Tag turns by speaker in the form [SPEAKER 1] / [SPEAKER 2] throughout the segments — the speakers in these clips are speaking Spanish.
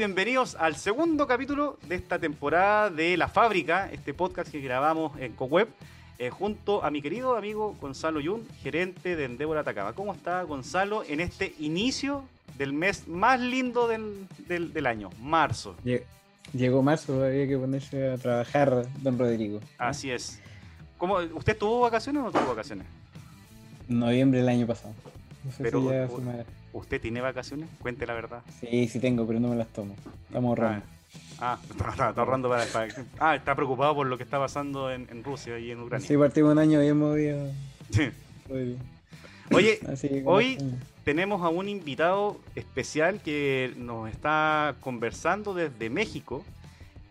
[SPEAKER 1] Bienvenidos al segundo capítulo de esta temporada de La Fábrica, este podcast que grabamos en CoWeb, eh, junto a mi querido amigo Gonzalo Yun, gerente de Endeavor Atacama. ¿Cómo está Gonzalo en este inicio del mes más lindo del, del, año, marzo?
[SPEAKER 2] Llegó marzo, había que ponerse a trabajar, don Rodrigo.
[SPEAKER 1] Así es. ¿Cómo, ¿Usted tuvo vacaciones o no tuvo vacaciones?
[SPEAKER 2] Noviembre del año pasado.
[SPEAKER 1] Pero, ¿Usted tiene vacaciones? Cuente la verdad.
[SPEAKER 2] Sí, sí tengo, pero no me las tomo. Estamos ahorrando.
[SPEAKER 1] Ah, está, ahorrando para, Ah, está preocupado por lo que está pasando en, Rusia y en Ucrania.
[SPEAKER 2] Sí, partimos un año bien movido. Sí.
[SPEAKER 1] Oye, hoy tenemos a un invitado especial que nos está conversando desde México.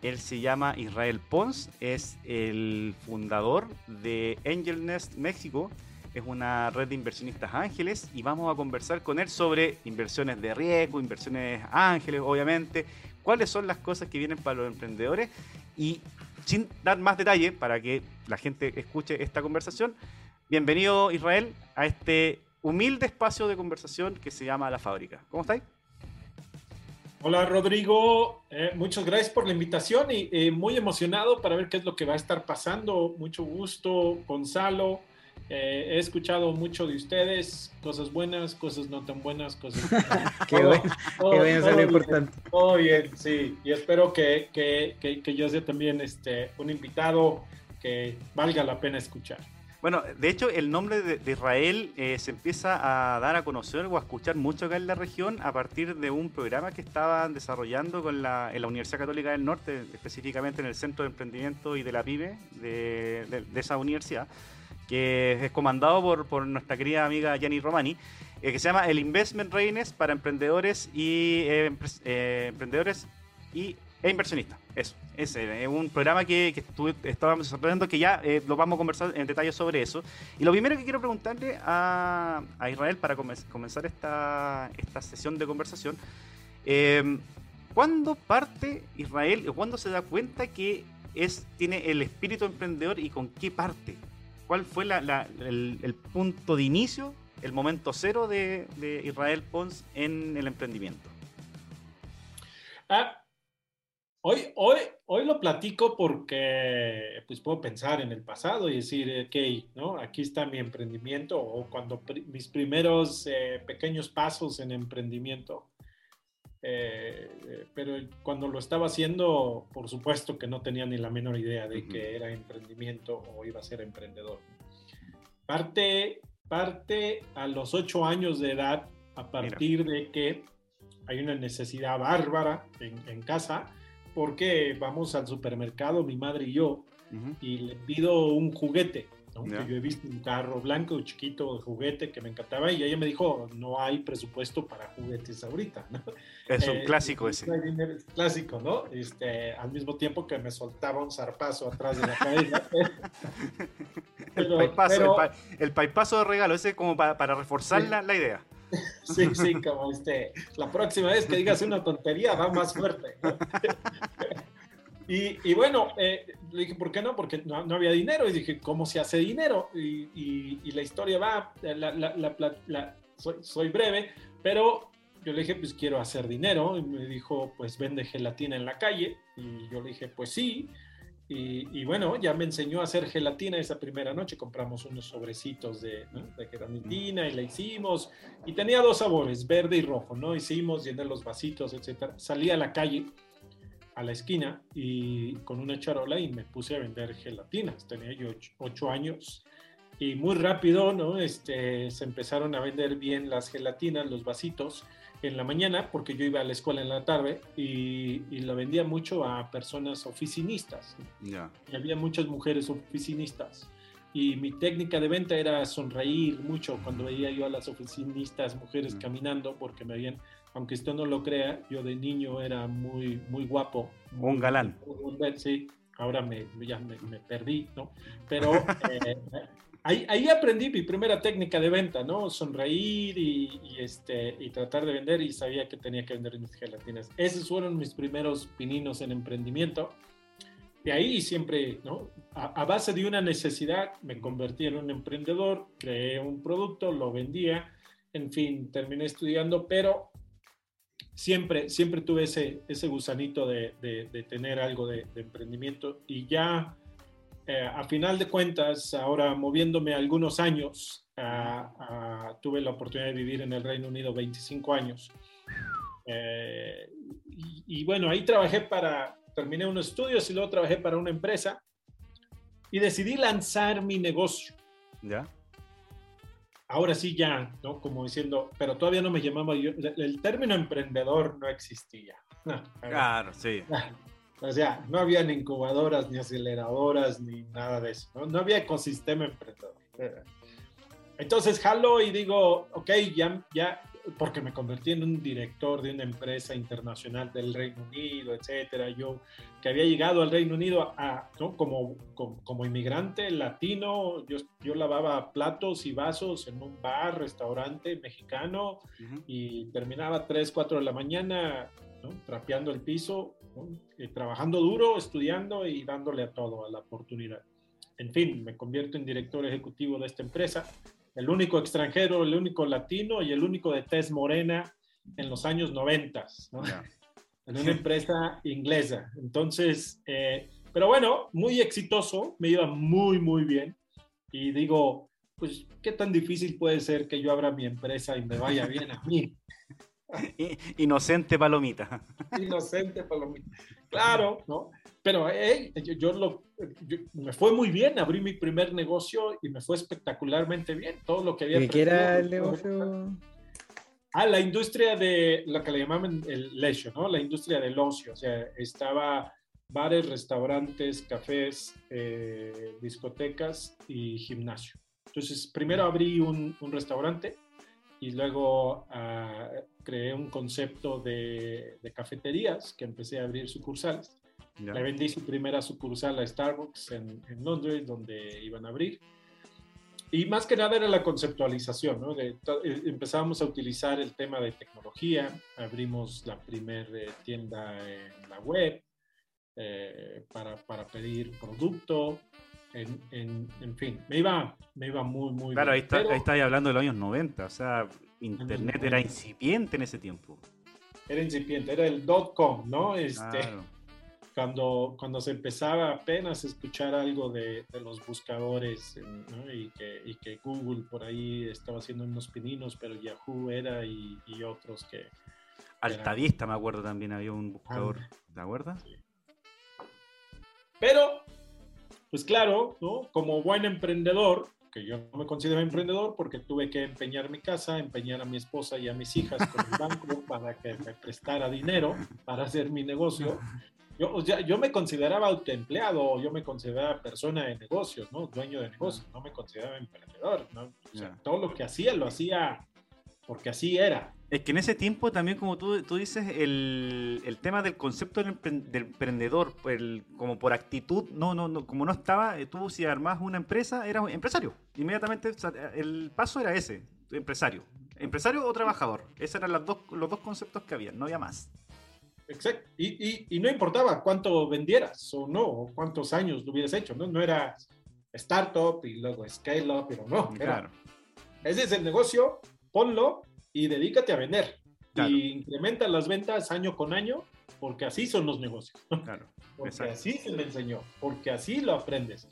[SPEAKER 1] Él se llama Israel Pons, es el fundador de Angel Nest México es una red de inversionistas ángeles y vamos a conversar con él sobre inversiones de riesgo, inversiones ángeles, obviamente, cuáles son las cosas que vienen para los emprendedores y sin dar más detalle para que la gente escuche esta conversación, bienvenido Israel a este humilde espacio de conversación que se llama La Fábrica. ¿Cómo estáis?
[SPEAKER 3] Hola Rodrigo, eh, muchas gracias por la invitación y eh, muy emocionado para ver qué es lo que va a estar pasando. Mucho gusto, Gonzalo. Eh, he escuchado mucho de ustedes, cosas buenas, cosas no tan buenas, cosas...
[SPEAKER 2] qué bueno, qué importante.
[SPEAKER 3] Todo bien, sí, y espero que, que, que, yo sea también este, un invitado que valga la pena escuchar.
[SPEAKER 1] Bueno, de hecho, el nombre de, Israel eh, se empieza a dar a conocer o a escuchar mucho acá en la región a partir de un programa que estaban desarrollando con la, en la Universidad Católica del Norte, específicamente en el Centro de Emprendimiento y de la PYME de, de esa universidad que es comandado por, por nuestra querida amiga Jenny Romani, eh, que se llama el Investment Readiness para emprendedores y eh, eh, emprendedores y e inversionistas. Eso, ese es un programa que, que estábamos desarrollando que ya lo vamos a conversar en detalle sobre eso. Y lo primero que quiero preguntarle a, Israel para comenzar esta, esta sesión de conversación, ¿cuándo parte Israel o cuándo se da cuenta que es, tiene el espíritu emprendedor y con qué parte? ¿Cuál fue el, punto de inicio, el momento cero de, Israel Pons en el emprendimiento?
[SPEAKER 3] Ah, hoy, hoy, hoy lo platico porque pues, puedo pensar en el pasado y decir, ok, ¿no? aquí está mi emprendimiento o cuando mis primeros eh, pequeños pasos en emprendimiento. Eh, pero cuando lo estaba haciendo, por supuesto que no tenía ni la menor idea de que era emprendimiento o iba a ser emprendedor. Parte, parte a los ocho años de edad, a partir de que hay una necesidad bárbara en, casa, porque vamos al supermercado, mi madre y yo, y le pido un juguete yo he visto un carro blanco, chiquito, de juguete que me encantaba y ella me dijo, no hay presupuesto para juguetes ahorita.
[SPEAKER 1] Es un eh, clásico ese.
[SPEAKER 3] Es clásico, ¿no? Este, al mismo tiempo que me soltaba un zarpazo atrás de la cabeza.
[SPEAKER 1] el, paipazo, de regalo, ese como para, reforzar la, la, idea.
[SPEAKER 3] Sí, sí, como este, la próxima vez que digas una tontería va más fuerte. Y, bueno, eh, le dije, ¿por qué no? Porque no, había dinero. Y dije, ¿cómo se hace dinero? Y, la historia va, la, soy, breve, pero yo le dije, pues quiero hacer dinero. Y me dijo, pues vende gelatina en la calle. Y yo le dije, pues sí. Y, bueno, ya me enseñó a hacer gelatina esa primera noche. Compramos unos sobrecitos de, de gelatina y la hicimos. Y tenía dos sabores, verde y rojo, ¿no? Hicimos, llené los vasitos, etcétera. Salí a la calle a la esquina y con una charola y me puse a vender gelatinas. Tenía yo ocho, años y muy rápido, ¿no? Este, se empezaron a vender bien las gelatinas, los vasitos en la mañana porque yo iba a la escuela en la tarde y, y la vendía mucho a personas oficinistas. Y había muchas mujeres oficinistas y mi técnica de venta era sonreír mucho cuando veía yo a las oficinistas mujeres caminando porque me habían aunque usted no lo crea, yo de niño era muy, muy guapo.
[SPEAKER 1] Un galán.
[SPEAKER 3] Sí, ahora me, ya me, perdí, ¿no? Pero eh, ahí, ahí, aprendí mi primera técnica de venta, ¿no? Sonreír y, este, y tratar de vender y sabía que tenía que vender mis gelatinas. Esos fueron mis primeros pininos en emprendimiento. De ahí siempre, ¿no? A, a, base de una necesidad, me convertí en un emprendedor, creé un producto, lo vendía, en fin, terminé estudiando, pero siempre, siempre tuve ese, ese gusanito de, de, tener algo de, emprendimiento y ya eh, a final de cuentas, ahora moviéndome algunos años, tuve la oportunidad de vivir en el Reino Unido 25 años. Eh, y, bueno, ahí trabajé para, terminé unos estudios y luego trabajé para una empresa y decidí lanzar mi negocio.
[SPEAKER 1] ¿Ya?
[SPEAKER 3] Ahora sí ya, ¿no? Como diciendo, pero todavía no me llamaba yo, el término emprendedor no existía.
[SPEAKER 1] claro, sí.
[SPEAKER 3] O sea, no había ni incubadoras, ni aceleradoras, ni nada de eso. No, no había ecosistema emprendedor. Entonces jalo y digo, ok, ya, ya, porque me convertí en un director de una empresa internacional del Reino Unido, etcétera. Yo que había llegado al Reino Unido a, como, como, inmigrante latino, yo, yo lavaba platos y vasos en un bar, restaurante mexicano y terminaba 3, 4 de la mañana trapeando el piso, trabajando duro, estudiando y dándole a todo, a la oportunidad. En fin, me convierto en director ejecutivo de esta empresa el único extranjero, el único latino y el único de tez morena en los años 90, ¿no? en una empresa inglesa. Entonces, eh, pero bueno, muy exitoso, me iba muy, muy bien. Y digo, pues, ¿qué tan difícil puede ser que yo abra mi empresa y me vaya bien a mí?
[SPEAKER 1] Inocente palomita.
[SPEAKER 3] Inocente palomita. Claro, ¿no? Pero yo, lo, me fue muy bien, abrí mi primer negocio y me fue espectacularmente bien. Todo lo que había...
[SPEAKER 2] ¿Qué era el negocio?
[SPEAKER 3] Ah, la industria de lo que le llamaban el leisure, ¿no? La industria del ocio. O sea, estaba bares, restaurantes, cafés, eh, discotecas y gimnasio. Entonces, primero abrí un, un restaurante y luego uh, creé un concepto de, de, cafeterías que empecé a abrir sucursales. Le vendí su primera sucursal a Starbucks en, en, Londres, donde iban a abrir. Y más que nada era la conceptualización, ¿no? De, eh, empezábamos a utilizar el tema de tecnología, abrimos la primera eh, tienda en la web eh, para, para, pedir producto, en, en, en, fin, me iba, me iba muy, muy
[SPEAKER 1] claro, bien. Claro, ahí, está, ahí hablando de los años 90, o sea, Internet era incipiente en ese tiempo.
[SPEAKER 3] Era incipiente, era el dot com, ¿no? Este, cuando, cuando se empezaba apenas a escuchar algo de, de los buscadores ¿no? y, que, y, que, Google por ahí estaba haciendo unos pininos, pero Yahoo era y, y otros que...
[SPEAKER 1] Altavista, me acuerdo también, había un buscador, ¿te acuerdas? Sí.
[SPEAKER 3] Pero, pues claro, ¿no? como buen emprendedor, que yo no me considero emprendedor porque tuve que empeñar mi casa, empeñar a mi esposa y a mis hijas con el banco para que me prestara dinero para hacer mi negocio. Yo, yo me consideraba autoempleado, yo me consideraba persona de negocios, ¿no? Dueño de negocios, no me consideraba emprendedor, ¿no? O sea, todo lo que hacía lo hacía porque así era.
[SPEAKER 1] Es que en ese tiempo también, como tú, tú dices, el, el, tema del concepto del, emprendedor, el, como por actitud, no, no, no, como no estaba, eh, tú si armás una empresa, eras empresario. Inmediatamente el paso era ese, empresario. Empresario o trabajador. Esos eran los dos, los dos conceptos que había, no había más.
[SPEAKER 3] Exacto. Y, y, y, no importaba cuánto vendieras o no, o cuántos años lo hubieras hecho, ¿no? No era startup y luego scale up, pero no. Claro. ese es el negocio, ponlo y dedícate a vender. Y incrementa las ventas año con año, porque así son los negocios.
[SPEAKER 1] Claro.
[SPEAKER 3] porque así se me enseñó, porque así lo aprendes.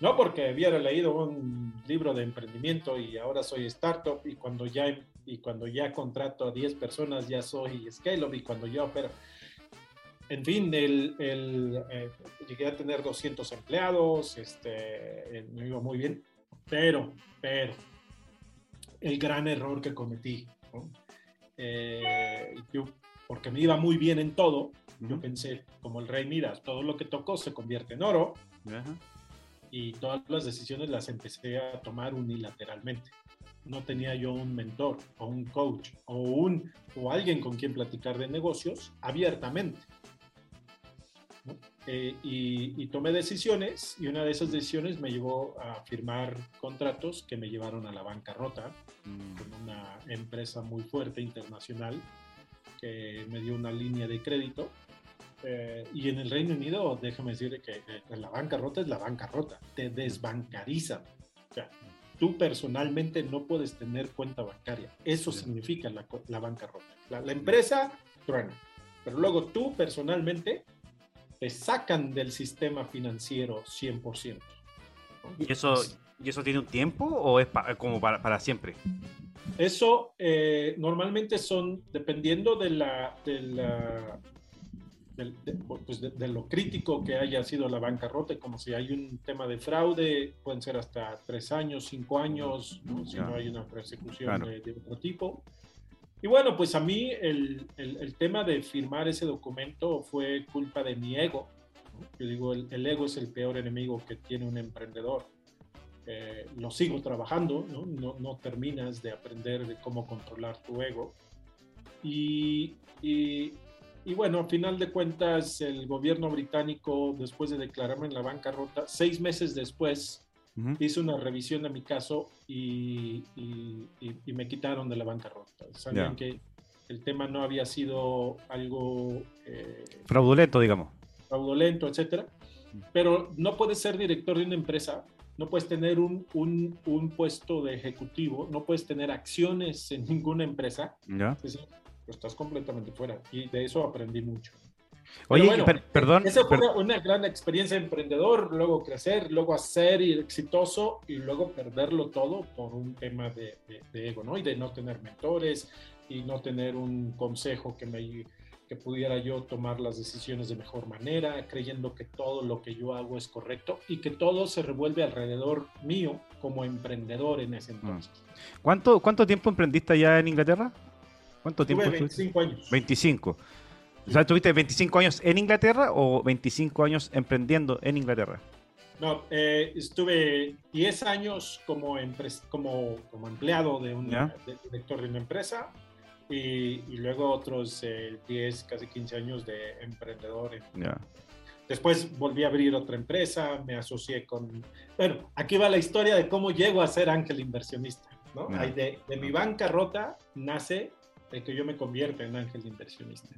[SPEAKER 3] No porque hubiera leído un libro de emprendimiento y ahora soy startup y cuando ya, y cuando ya contrato a 10 personas ya soy scale-up y cuando yo opero. En fin, el, el eh, llegué a tener 200 empleados, este, me iba muy bien, pero, pero, el gran error que cometí, eh, yo, porque me iba muy bien en todo, yo pensé, como el rey Midas, todo lo que tocó se convierte en oro. Y todas las decisiones las empecé a tomar unilateralmente. No tenía yo un mentor o un coach o, un, o alguien con quien platicar de negocios abiertamente. Eh, y, tomé decisiones y una de esas decisiones me llevó a firmar contratos que me llevaron a la bancarrota mm. con una empresa muy fuerte internacional que me dio una línea de crédito eh, y en el Reino Unido, déjame decir que la bancarrota es la bancarrota, te desbancarizan. O sea, tú personalmente no puedes tener cuenta bancaria. Eso significa la, la bancarrota. La, empresa truena. Pero luego tú personalmente te sacan del sistema financiero 100%. ¿no?
[SPEAKER 1] ¿Y eso, ¿Y eso tiene un tiempo o es pa- como para, para siempre?
[SPEAKER 3] Eso eh, normalmente son, dependiendo de la, de, la- de, pues de- de lo crítico que haya sido la bancarrota, como si hay un tema de fraude, pueden ser hasta tres años, cinco años, ¿no? si no hay una persecución
[SPEAKER 1] Claro.
[SPEAKER 3] de otro tipo. Y bueno, pues a mí el, el- tema de firmar ese documento fue culpa de mi ego. Yo digo, el, el ego es el peor enemigo que tiene un emprendedor. Eh, lo sigo trabajando, ¿no? No, terminas de aprender de cómo controlar tu ego. Y, y, y bueno, al final de cuentas, el gobierno británico, después de declararme en la bancarrota, seis meses después, Hizo una revisión de mi caso y, y- y- y me quitaron de la bancarrota. Sabían
[SPEAKER 1] Ya.
[SPEAKER 3] que el tema no había sido algo eh,
[SPEAKER 1] Fraudulento, digamos.
[SPEAKER 3] fraudulento, etcétera. Pero no puedes ser director de una empresa, no puedes tener un, un, un puesto de ejecutivo, no puedes tener acciones en ninguna empresa.
[SPEAKER 1] ¿Ya?
[SPEAKER 3] Pues estás completamente fuera. Y de eso aprendí mucho.
[SPEAKER 1] Oye,
[SPEAKER 3] bueno,
[SPEAKER 1] per- perdón.
[SPEAKER 3] Esa fue
[SPEAKER 1] per-
[SPEAKER 3] una, gran experiencia de emprendedor, luego crecer, luego hacer y exitoso y luego perderlo todo por un tema de, de- de ego, ¿no? Y de no tener mentores y no tener un consejo que me que pudiera yo tomar las decisiones de mejor manera, creyendo que todo lo que yo hago es correcto y que todo se revuelve alrededor mío como emprendedor en ese entonces.
[SPEAKER 1] ¿Cuánto, ¿Cuánto tiempo emprendiste allá en Inglaterra? ¿Cuánto
[SPEAKER 3] Tuve
[SPEAKER 1] tiempo? estuviste?
[SPEAKER 3] 25 años.
[SPEAKER 1] 25. O sea, ¿tuviste 25 años en Inglaterra o 25 años emprendiendo en Inglaterra?
[SPEAKER 3] No, eh, estuve 10 años como, como, como empleado de un
[SPEAKER 1] Ya.
[SPEAKER 3] de- director de una empresa y, y luego otros eh, 10, casi 15 años de emprendedor. en-
[SPEAKER 1] Ya.
[SPEAKER 3] Después volví a abrir otra empresa, me asocié con... Bueno, aquí va la historia de cómo llego a ser ángel inversionista. ¿no?
[SPEAKER 1] Ya.
[SPEAKER 3] Ahí De, de mi bancarrota nace el que yo me convierta en ángel inversionista.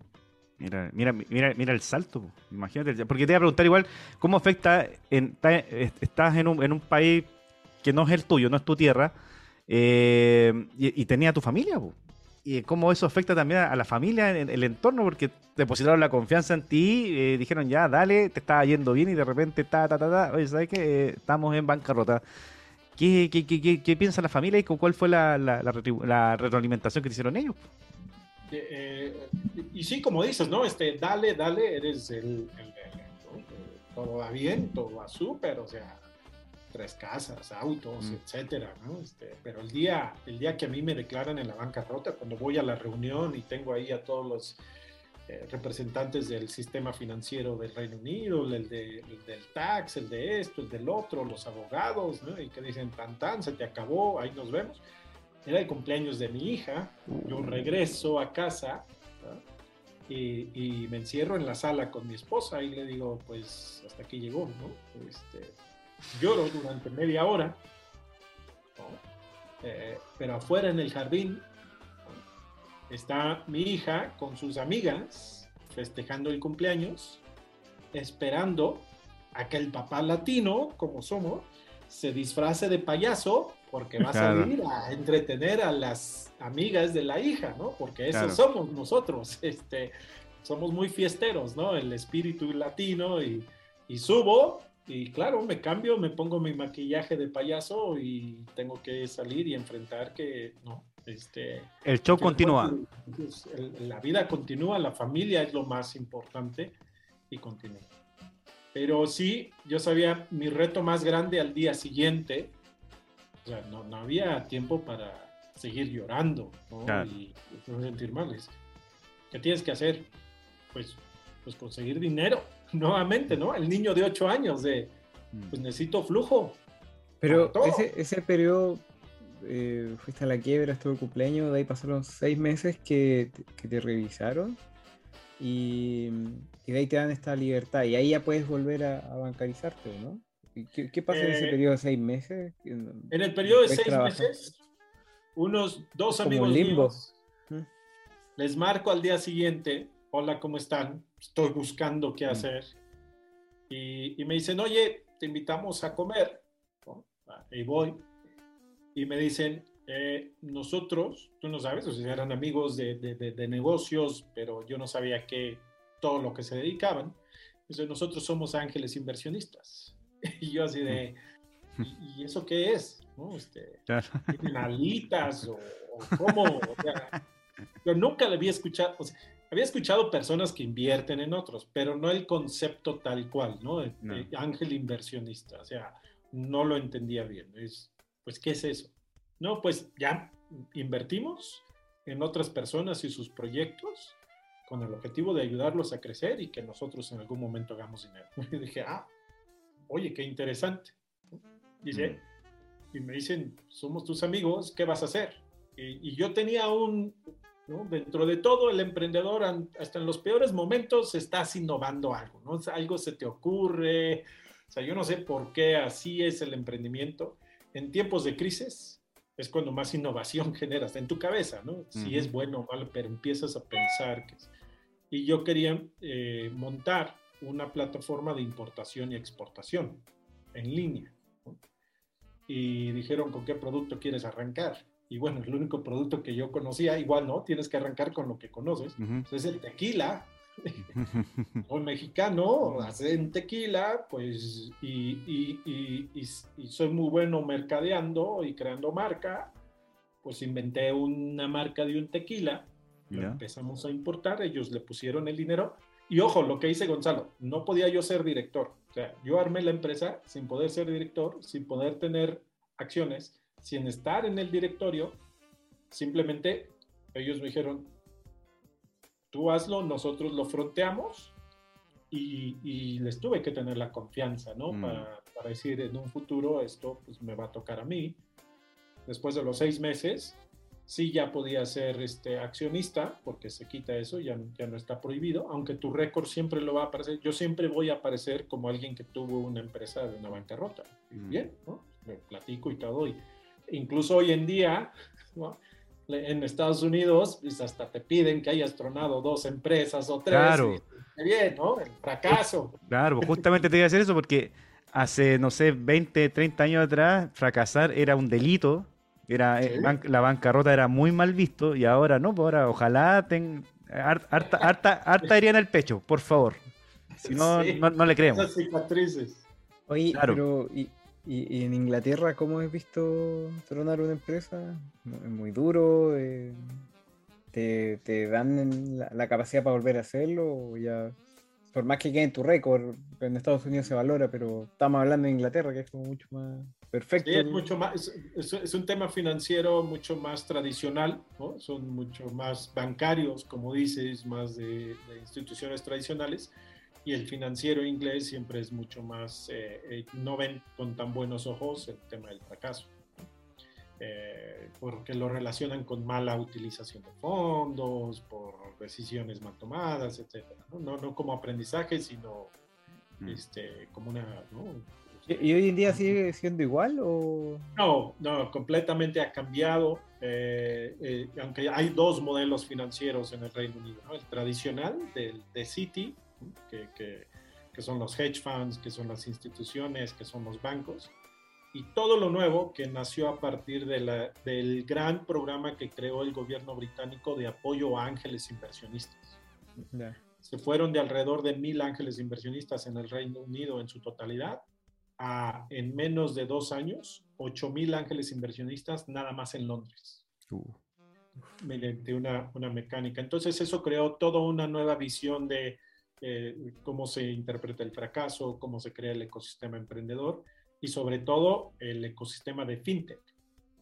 [SPEAKER 1] Mira, mira, mira, mira el salto. po. Imagínate. Porque te iba a preguntar igual, ¿cómo afecta? En, estás en un, en un país que no es el tuyo, no es tu tierra, eh, y, y tenía tu familia. Y cómo eso afecta también a la familia, en el entorno, porque depositaron la confianza en ti, eh, dijeron ya, dale, te estaba yendo bien y de repente, ta, ta, ta, ta, oye, ¿sabes qué? Eh, estamos en bancarrota. ¿Qué, qué, qué, qué- qué piensa la familia y cuál fue la, la, retroalimentación que hicieron ellos?
[SPEAKER 3] Eh, y sí, como dices, ¿no? Este, dale, dale, eres el, el- el- ¿no? Todo va bien, todo va súper, o sea, tres casas, autos,
[SPEAKER 1] Mm.
[SPEAKER 3] etcétera, ¿no? Este, pero el día, el día que a mí me declaran en la bancarrota, cuando voy a la reunión y tengo ahí a todos los eh, representantes del sistema financiero del Reino Unido, el, de- el del tax, el de esto, el del otro, los abogados, ¿no? Y que dicen, tan, tan, se te acabó, ahí nos vemos. Era el cumpleaños de mi hija, yo regreso a casa y, y me encierro en la sala con mi esposa y le digo, pues hasta aquí llegó, ¿no? Este, lloro durante media hora, ¿no? Eh, pero afuera en el jardín está mi hija con sus amigas festejando el cumpleaños, esperando a que el papá latino, como somos, se disfrace de payaso porque va a
[SPEAKER 1] Claro.
[SPEAKER 3] salir a entretener a las amigas de la hija, ¿no? Porque eso
[SPEAKER 1] Claro.
[SPEAKER 3] somos nosotros, este, somos muy fiesteros, ¿no? El espíritu latino y, y subo y claro, me cambio, me pongo mi maquillaje de payaso y tengo que salir y enfrentar que, ¿no? Este,
[SPEAKER 1] El show continúa.
[SPEAKER 3] pues, el- la vida continúa, la familia es lo más importante y continúa. Pero sí, yo sabía mi reto más grande al día siguiente, o sea, no, no había tiempo para seguir llorando ¿no?
[SPEAKER 1] Claro.
[SPEAKER 3] y, y no sentir mal. ¿Qué tienes que hacer? Pues, pues conseguir dinero, nuevamente, ¿no? El niño de 8 años de, pues necesito flujo.
[SPEAKER 2] Pero ese, ese periodo, eh, fuiste a la quiebra, estuvo el cumpleaños, de ahí pasaron seis meses que, te- que te revisaron y, y de ahí te dan esta libertad y ahí ya puedes volver a, a bancarizarte, ¿no? ¿Y ¿Qué, qué pasa en ese
[SPEAKER 3] Eh,
[SPEAKER 2] periodo de seis meses?
[SPEAKER 3] En el periodo de
[SPEAKER 2] Puedes
[SPEAKER 3] 6
[SPEAKER 2] trabajar.
[SPEAKER 3] meses, unos dos
[SPEAKER 2] como
[SPEAKER 3] amigos
[SPEAKER 2] limbo.
[SPEAKER 3] míos
[SPEAKER 2] Mm.
[SPEAKER 3] les marco al día siguiente, hola, ¿cómo están? Estoy buscando qué
[SPEAKER 1] Mm.
[SPEAKER 3] hacer. Y, y me dicen, oye, te invitamos a comer. ¿no? Y voy. Y me dicen, eh, nosotros, tú no sabes, o sea, eran amigos de, de, negocios, pero yo no sabía que todo lo que se dedicaban. Entonces, nosotros somos ángeles inversionistas. Y yo así de, ¿y, eso qué es? ¿No? Este, ¿Tienen alitas o, cómo? O sea, yo nunca le había escuchado, o sea, había escuchado personas que invierten en otros, pero no el concepto tal cual, ¿no? ángel inversionista, o sea, no lo entendía bien. Es, pues, ¿qué es eso? No, pues ya invertimos en otras personas y sus proyectos con el objetivo de ayudarlos a crecer y que nosotros en algún momento hagamos dinero. Y dije, ah, oye, qué interesante. Dice, mm. y me dicen, somos tus amigos, ¿qué vas a hacer? Y, yo tenía un, dentro de todo, el emprendedor, hasta en los peores momentos, estás innovando algo, ¿no? Algo se te ocurre. O sea, yo no sé por qué así es el emprendimiento. En tiempos de crisis es cuando más innovación generas en tu cabeza, ¿no? Si es bueno o malo, pero empiezas a pensar que... Y yo quería eh, montar una plataforma de importación y exportación en línea. Y dijeron, ¿con qué producto quieres arrancar? Y bueno, el único producto que yo conocía, igual no, tienes que arrancar con lo que conoces, es el tequila. soy mexicano, hacen tequila, pues, y, y, y, soy muy bueno mercadeando y creando marca, pues inventé una marca de un tequila, empezamos a importar, ellos le pusieron el dinero, y ojo, lo que dice Gonzalo, no podía yo ser director, o sea, yo armé la empresa sin poder ser director, sin poder tener acciones, sin estar en el directorio, simplemente ellos me dijeron, tú hazlo, nosotros lo fronteamos y, les tuve que tener la confianza, ¿no? Mm. Para, para, decir, en un futuro esto pues, me va a tocar a mí. Después de los seis meses, sí ya podía ser este, accionista, porque se quita eso, ya, ya no está prohibido, aunque tu récord siempre lo va a aparecer. Yo siempre voy a aparecer como alguien que tuvo una empresa de una bancarrota. Mm. Bien, ¿no? Me platico y todo. Y incluso hoy en día, en Estados Unidos, pues hasta te piden que hayas tronado dos empresas o tres.
[SPEAKER 1] Claro.
[SPEAKER 3] bien, ¿no? El fracaso.
[SPEAKER 1] Claro, justamente te iba a decir eso porque hace, no sé, 20, 30 años atrás, fracasar era un delito era, eh, la bancarrota era muy mal visto y ahora no, pues ahora ojalá ten, harta, harta, harta herida en el pecho, por favor. Si no, no, le creemos.
[SPEAKER 3] Esas cicatrices.
[SPEAKER 2] Oye, pero ¿y, y, en Inglaterra cómo has visto tronar una empresa? ¿Es muy duro? Eh, ¿Te, te dan la, la, capacidad para volver a hacerlo? ¿O ya por más que quede en tu récord, en Estados Unidos se valora, pero estamos hablando de Inglaterra, que es como mucho más perfecto.
[SPEAKER 3] Sí, es, mucho más, es, un tema financiero mucho más tradicional, ¿no? son mucho más bancarios, como dices, más de, instituciones tradicionales, y el financiero inglés siempre es mucho más, eh, eh, no ven con tan buenos ojos el tema del fracaso. Eh, porque lo relacionan con mala utilización de fondos, por decisiones mal tomadas, etc. ¿no? No, como aprendizaje, sino mm. este, como una...
[SPEAKER 2] ¿Y hoy en día sigue siendo igual o...?
[SPEAKER 3] No, no, completamente ha cambiado, eh, eh, aunque hay dos modelos financieros en el Reino Unido, el tradicional del, de Citi, que, que, que son los hedge funds, que son las instituciones, que son los bancos, y todo lo nuevo que nació a partir de la, del gran programa que creó el gobierno británico de apoyo a ángeles inversionistas. Se fueron de alrededor de mil ángeles inversionistas en el Reino Unido en su totalidad a, en menos de dos años, ocho mil ángeles inversionistas nada más en Londres. Uh. Mediante una, una, mecánica. Entonces eso creó toda una nueva visión de eh, cómo se interpreta el fracaso, cómo se crea el ecosistema emprendedor y sobre todo el ecosistema de fintech,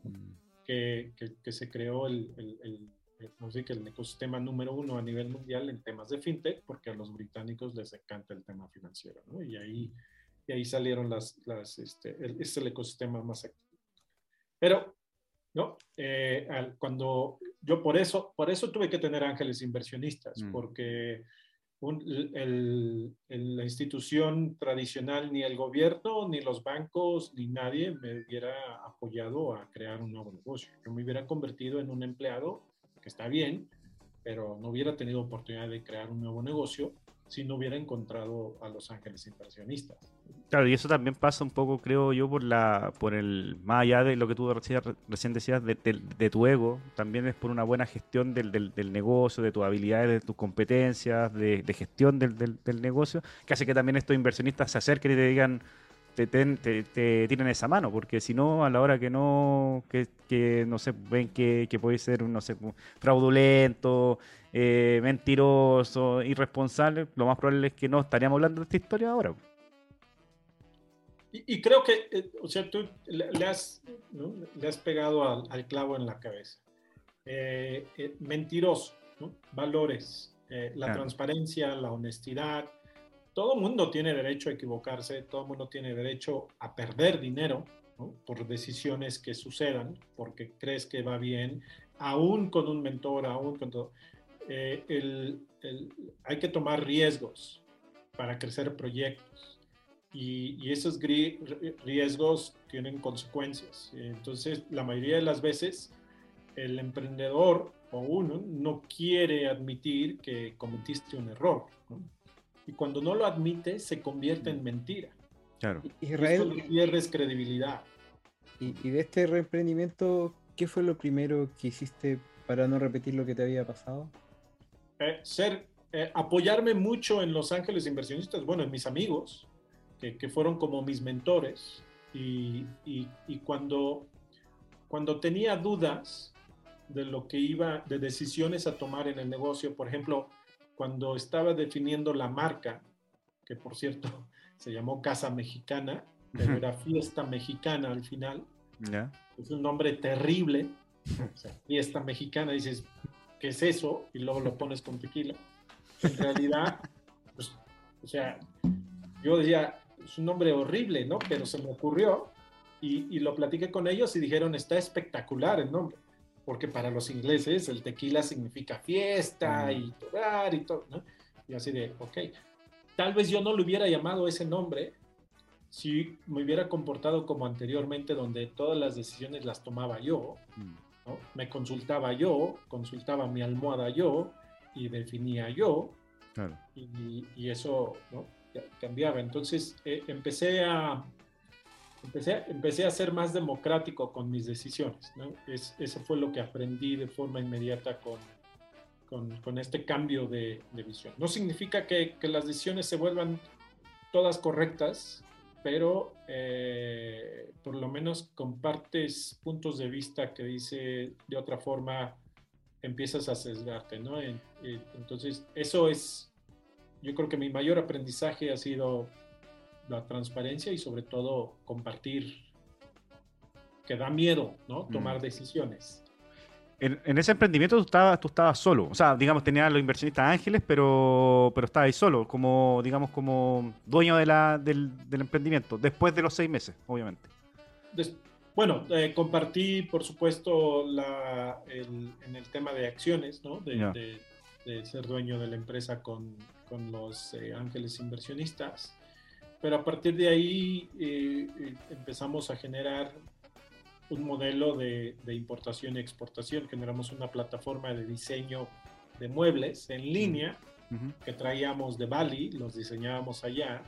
[SPEAKER 3] mm. que, que, se creó el, el, el, no sé, que el ecosistema número uno a nivel mundial en temas de fintech, porque a los británicos les encanta el tema financiero, ¿no? Y ahí, y ahí salieron las, las este, es el ecosistema más activo. Pero, ¿no? Eh, cuando yo por eso, por eso tuve que tener ángeles inversionistas, mm. porque el, la institución tradicional, ni el gobierno, ni los bancos, ni nadie me hubiera apoyado a crear un nuevo negocio. Yo me hubiera convertido en un empleado, que está bien, pero no hubiera tenido oportunidad de crear un nuevo negocio si no hubiera encontrado a los ángeles inversionistas.
[SPEAKER 1] Claro, y eso también pasa un poco, creo yo, por la, por el, más allá de lo que tú recién, recién decías de, de, tu ego, también es por una buena gestión del, del, del negocio, de tus habilidades, de tus competencias, de, gestión del, del, negocio, que hace que también estos inversionistas se acerquen y te digan, te, te, te, tiren esa mano, porque si no, a la hora que no, que no sé, ven que, que puede ser, no sé, fraudulento, eh, mentiroso, irresponsable, lo más probable es que no estaríamos hablando de esta historia ahora.
[SPEAKER 3] Y, creo que, eh, o sea, tú le, has, le has, pegado al, clavo en la cabeza. Eh, eh, mentiroso, valores, la transparencia, la honestidad. Todo mundo tiene derecho a equivocarse, todo mundo tiene derecho a perder dinero por decisiones que sucedan, porque crees que va bien, aún con un mentor, aún con todo. el, hay que tomar riesgos para crecer proyectos y, esos riesgos tienen consecuencias. Entonces, la mayoría de las veces, el emprendedor o uno no quiere admitir que cometiste un error. Y cuando no lo admite, se convierte en mentira.
[SPEAKER 1] Claro.
[SPEAKER 3] Israel. pierdes credibilidad.
[SPEAKER 2] Y, de este reemprendimiento, ¿qué fue lo primero que hiciste para no repetir lo que te había pasado?
[SPEAKER 3] Eh, ser, eh, apoyarme mucho en Los Ángeles Inversionistas, bueno, en mis amigos, que, fueron como mis mentores. Y, y, cuando, cuando tenía dudas de lo que iba, de decisiones a tomar en el negocio, por ejemplo, cuando estaba definiendo la marca, que por cierto se llamó Casa Mexicana, pero era Fiesta Mexicana al final. Es un nombre terrible. fiesta Mexicana, dices, ¿qué es eso? Y luego lo pones con tequila. En realidad, pues, o sea, yo decía, es un nombre horrible, ¿no? Pero se me ocurrió y, lo platiqué con ellos y dijeron, está espectacular el nombre, porque para los ingleses el tequila significa fiesta y tomar y todo, ¿no? Y así de, ok, tal vez yo no le hubiera llamado ese nombre si me hubiera comportado como anteriormente, donde todas las decisiones las tomaba yo, mm. ¿no? Me consultaba yo, consultaba mi almohada yo y definía yo. Claro. Y, y, eso, ¿no? cambiaba. Entonces eh, empecé, a, empecé, empecé a ser más democrático con mis decisiones. Es, eso fue lo que aprendí de forma inmediata con, con, con este cambio de, de, visión. No significa que, que, las decisiones se vuelvan todas correctas, pero eh, por lo menos compartes puntos de vista que dice de otra forma empiezas a sesgarte, ¿no? Entonces, eso es yo creo que mi mayor aprendizaje ha sido la transparencia y sobre todo compartir, que da miedo, ¿no? Tomar mm. decisiones.
[SPEAKER 1] En, ese emprendimiento tú estabas, tú estabas solo, o sea, digamos, tenías los inversionistas ángeles, pero, pero estabas ahí solo, como, digamos, como dueño de la, del, emprendimiento, después de los seis meses, obviamente.
[SPEAKER 3] bueno, eh, compartí, por supuesto, la, el, en el tema de acciones, ¿no? de, de ser dueño de la empresa con, con los eh, ángeles inversionistas. Pero a partir de ahí eh, eh, empezamos a generar un modelo de, importación y exportación. Generamos una plataforma de diseño de muebles en línea que traíamos de Bali, los diseñábamos allá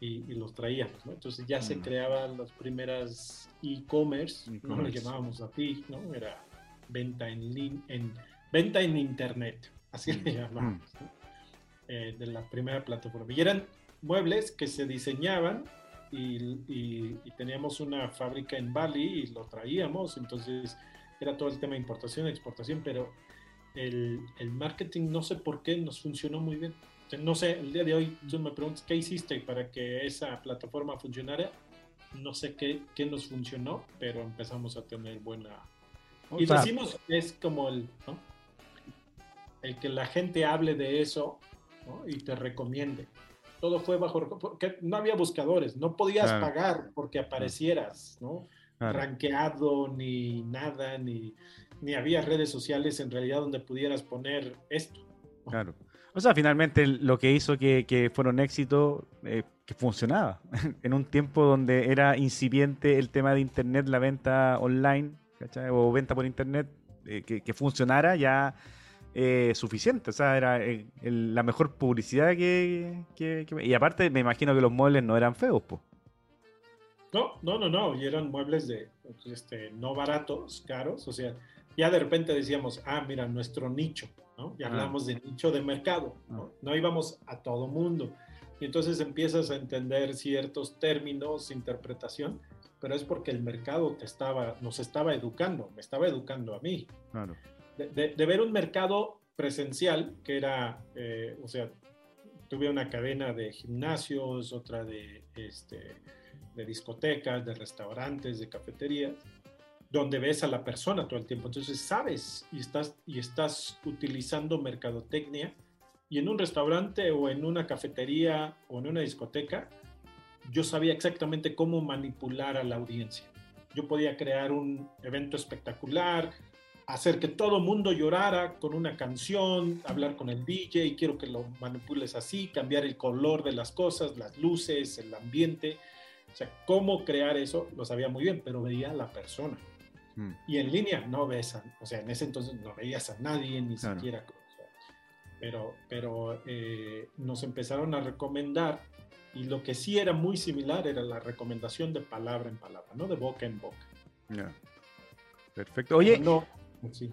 [SPEAKER 3] y, los traíamos. Entonces ya se creaban las primeras e-commerce, no le llamábamos así, ¿no? era venta en, en, venta en internet, así le llamábamos. Eh, de la primera plataforma. Y eran muebles que se diseñaban y, teníamos una fábrica en Bali y lo traíamos, entonces era todo el tema de importación, exportación, pero el, el marketing no sé por qué nos funcionó muy bien. no sé, el día de hoy tú me preguntas qué hiciste para que esa plataforma funcionara. No sé qué, qué nos funcionó, pero empezamos a tener buena... y decimos es como el, el que la gente hable de eso y te recomiende. Todo fue bajo, porque no había buscadores, no podías pagar porque aparecieras, ¿no? Ranqueado, ni nada, ni, ni había redes sociales en realidad donde pudieras poner esto.
[SPEAKER 1] Claro. O sea, finalmente lo que hizo que, que fuera un éxito, eh, que funcionaba. en un tiempo donde era incipiente el tema de Internet, la venta online, O venta por Internet, eh, que, que, funcionara, ya eh, suficiente. O sea, era eh, la mejor publicidad que, Y aparte, me imagino que los muebles no eran feos, pues.
[SPEAKER 3] No, no, no, no, y eran muebles de, este, no baratos, caros, o sea, ya de repente decíamos, ah, mira, nuestro nicho, ¿no? Y ah. hablamos de nicho de mercado, ¿no? Ah. No íbamos a todo mundo. Y entonces empiezas a entender ciertos términos, interpretación, pero es porque el mercado te estaba, nos estaba educando, me estaba educando a mí. Claro. De, ver un mercado presencial, que era, eh, o sea, tuve una cadena de gimnasios, otra de, este, de discotecas, de restaurantes, de cafeterías, donde ves a la persona todo el tiempo. Entonces sabes y estás, y estás utilizando mercadotecnia y en un restaurante o en una cafetería o en una discoteca, yo sabía exactamente cómo manipular a la audiencia. Yo podía crear un evento espectacular, hacer que todo mundo llorara con una canción, hablar con el DJ, quiero que lo manipules así, cambiar el color de las cosas, las luces, el ambiente. O sea, cómo crear eso lo sabía muy bien, pero veía a la persona. Mm. Y en línea no ves, a, o sea, en ese entonces no veías a nadie, ni siquiera. pero pero eh, nos empezaron a recomendar y lo que sí era muy similar era la recomendación de palabra en palabra, no de boca en boca.
[SPEAKER 1] Perfecto. Oye, no, sí.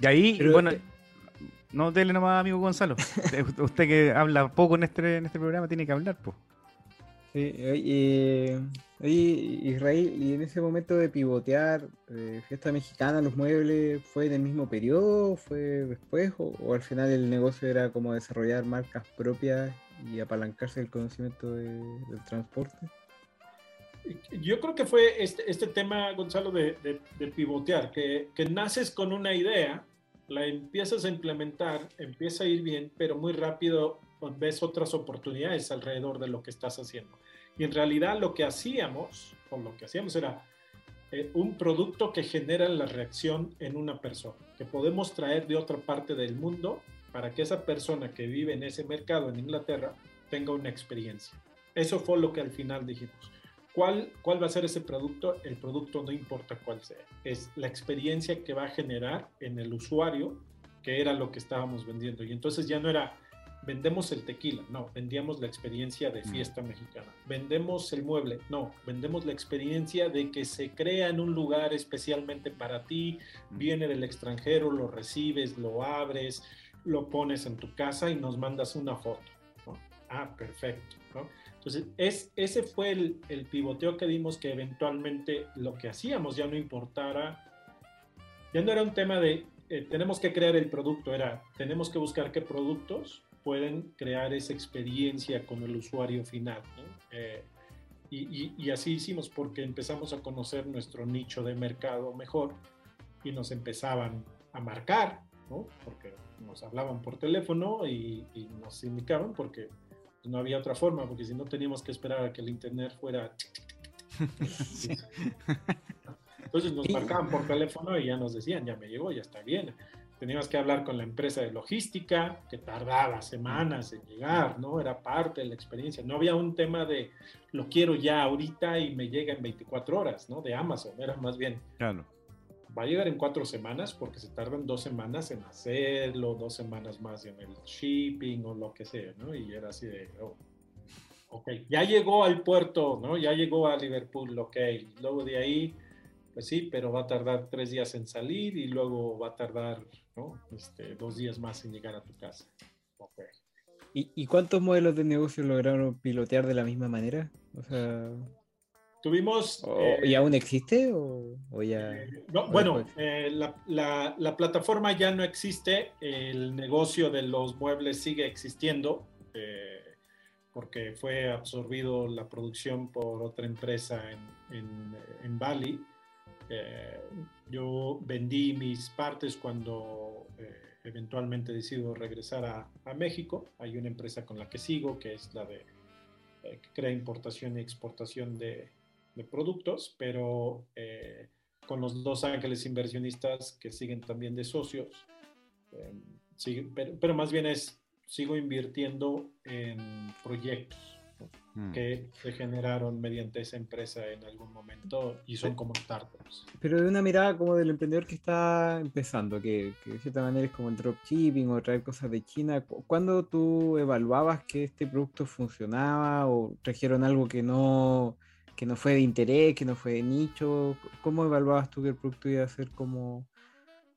[SPEAKER 1] y ahí, bueno, no dele nomás, amigo Gonzalo. Usted que habla poco en este, en este programa tiene que hablar, pues.
[SPEAKER 2] Sí, oye, Israel, y en ese momento de pivotear, eh, fiesta mexicana, los muebles, ¿fue en el mismo periodo? ¿Fue después? O, al final el negocio era como desarrollar marcas propias y apalancarse el conocimiento del transporte?
[SPEAKER 3] Yo creo que fue este, este tema, Gonzalo, de, pivotear, que, naces con una idea, la empiezas a implementar, empieza a ir bien, pero muy rápido ves otras oportunidades alrededor de lo que estás haciendo. Y en realidad lo que hacíamos, o lo que hacíamos era eh, un producto que genera la reacción en una persona, que podemos traer de otra parte del mundo para que esa persona que vive en ese mercado en Inglaterra tenga una experiencia. Eso fue lo que al final dijimos. ¿Cuál, ¿Cuál va a ser ese producto? El producto no importa cuál sea. Es la experiencia que va a generar en el usuario, que era lo que estábamos vendiendo. Y entonces ya no era vendemos el tequila, no, vendíamos la experiencia de mm. fiesta mexicana. Vendemos el mueble, no, vendemos la experiencia de que se crea en un lugar especialmente para ti, mm. viene del extranjero, lo recibes, lo abres, lo pones en tu casa y nos mandas una foto. Ah, perfecto. Entonces, es, ese fue el, pivoteo que dimos que eventualmente lo que hacíamos ya no importara, ya no era un tema de eh, tenemos que crear el producto, era tenemos que buscar qué productos pueden crear esa experiencia con el usuario final. Eh, y, y, así hicimos porque empezamos a conocer nuestro nicho de mercado mejor y nos empezaban a marcar, ¿no? porque nos hablaban por teléfono y, nos indicaban porque no había otra forma, porque si no teníamos que esperar a que el internet fuera... Entonces nos marcaban por teléfono y ya nos decían, ya me llegó, ya está bien teníamos que hablar con la empresa de logística, que tardaba semanas en llegar, ¿no? Era parte de la experiencia. No había un tema de lo quiero ya ahorita y me llega en 24 horas, ¿no? De Amazon, era más bien. Claro. Va a llegar en cuatro semanas porque se tardan dos semanas en hacerlo, dos semanas más en el shipping o lo que sea, ¿no? Y era así de, oh, ok, ya llegó al puerto, ¿no? Ya llegó a Liverpool, ok. Luego de ahí, pues sí, pero va a tardar tres días en salir y luego va a tardar este, dos días más en llegar a tu casa.
[SPEAKER 2] ¿Y, cuántos modelos de negocio lograron pilotear de la misma manera? O sea...
[SPEAKER 3] Tuvimos...
[SPEAKER 2] Eh, ¿Y aún existe? O, ya,
[SPEAKER 3] eh, bueno, eh, la, la, la, plataforma ya no existe, el negocio de los muebles sigue existiendo, porque fue absorbido la producción por otra empresa en, en, en Bali. Yo vendí mis partes cuando eh, eventualmente decido regresar a, México. Hay una empresa con la que sigo, que es la de eh, que crea importación y exportación de, productos, pero eh, con los dos ángeles inversionistas que siguen también de socios. pero, más bien es, sigo invirtiendo en proyectos Mm. que se generaron mediante esa empresa en algún momento y son como startups.
[SPEAKER 2] Pero de una mirada como del emprendedor que está empezando, que, de cierta manera es como el dropshipping o traer cosas de China, ¿cuándo tú evaluabas que este producto funcionaba o trajeron algo que no, que no fue de interés, que no fue de nicho? ¿Cómo evaluabas tú que el producto iba a ser como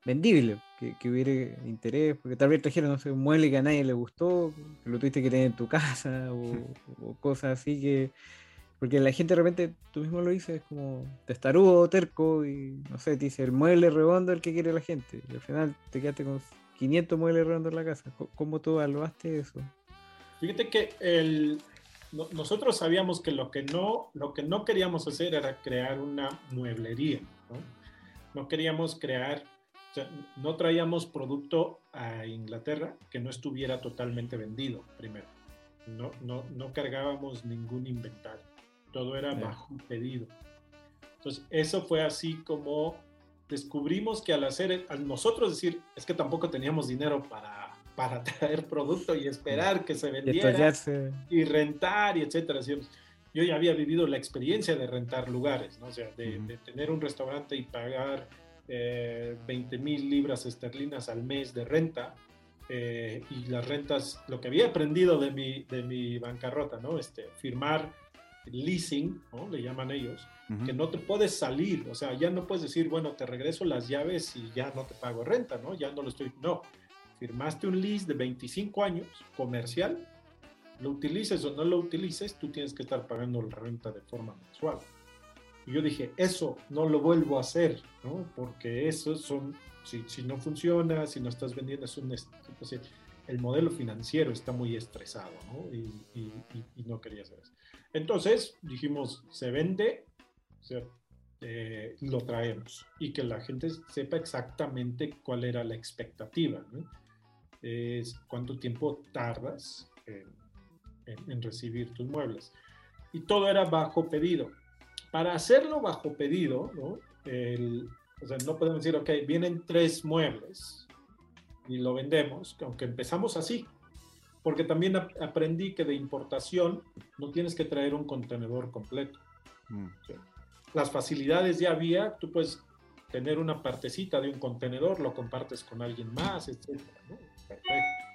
[SPEAKER 2] vendible? Que, que hubiera interés, porque tal vez trajeron, no sé, un mueble que a nadie le gustó, que lo tuviste que tener en tu casa o, o cosas así que porque la gente de repente, tú mismo lo dices, es como testarudo, terco, y no sé, te dice el mueble redondo el que quiere la gente. Y al final te quedaste con 500 muebles redondos en la casa. ¿Cómo tú evaluaste eso?
[SPEAKER 3] Fíjate que el, nosotros sabíamos que lo que, no, lo que no queríamos hacer era crear una mueblería. No, no queríamos crear, o sea, no traíamos producto a Inglaterra que no estuviera totalmente vendido primero. No, no, no cargábamos ningún inventario todo era bajo pedido. Entonces, eso fue así como descubrimos que al hacer, al nosotros decir, es que tampoco teníamos dinero para, para traer producto y esperar que se vendiera y, rentar y etcétera. Yo ya había vivido la experiencia de rentar lugares, ¿no? o sea, de, tener un restaurante y pagar 20 eh, mil libras esterlinas al mes de renta. Eh, y las rentas, lo que había aprendido de mi, de mi bancarrota, ¿no? Este, firmar leasing, ¿no? Le llaman ellos, que no te puedes salir, o sea, ya no puedes decir, bueno, te regreso las llaves y ya no te pago renta, ¿no? Ya no lo estoy, no, firmaste un lease de 25 años comercial, lo utilices o no lo utilices, tú tienes que estar pagando la renta de forma mensual. Y yo dije, eso no lo vuelvo a hacer, ¿no? Porque eso son, si, si no funciona, si no estás vendiendo, es un, el modelo financiero está muy estresado, ¿no? Y, y, y no quería hacer eso. Entonces dijimos, se vende, eh, lo traemos y que la gente sepa exactamente cuál era la expectativa. Es cuánto tiempo tardas en, recibir tus muebles. Y todo era bajo pedido. Para hacerlo bajo pedido, ¿no? o sea, no podemos decir, ok, vienen tres muebles y lo vendemos, aunque empezamos así, porque también aprendí que de importación no tienes que traer un contenedor completo. Mm. Las facilidades ya había, tú puedes tener una partecita de un contenedor, lo compartes con alguien más, etc. Perfecto.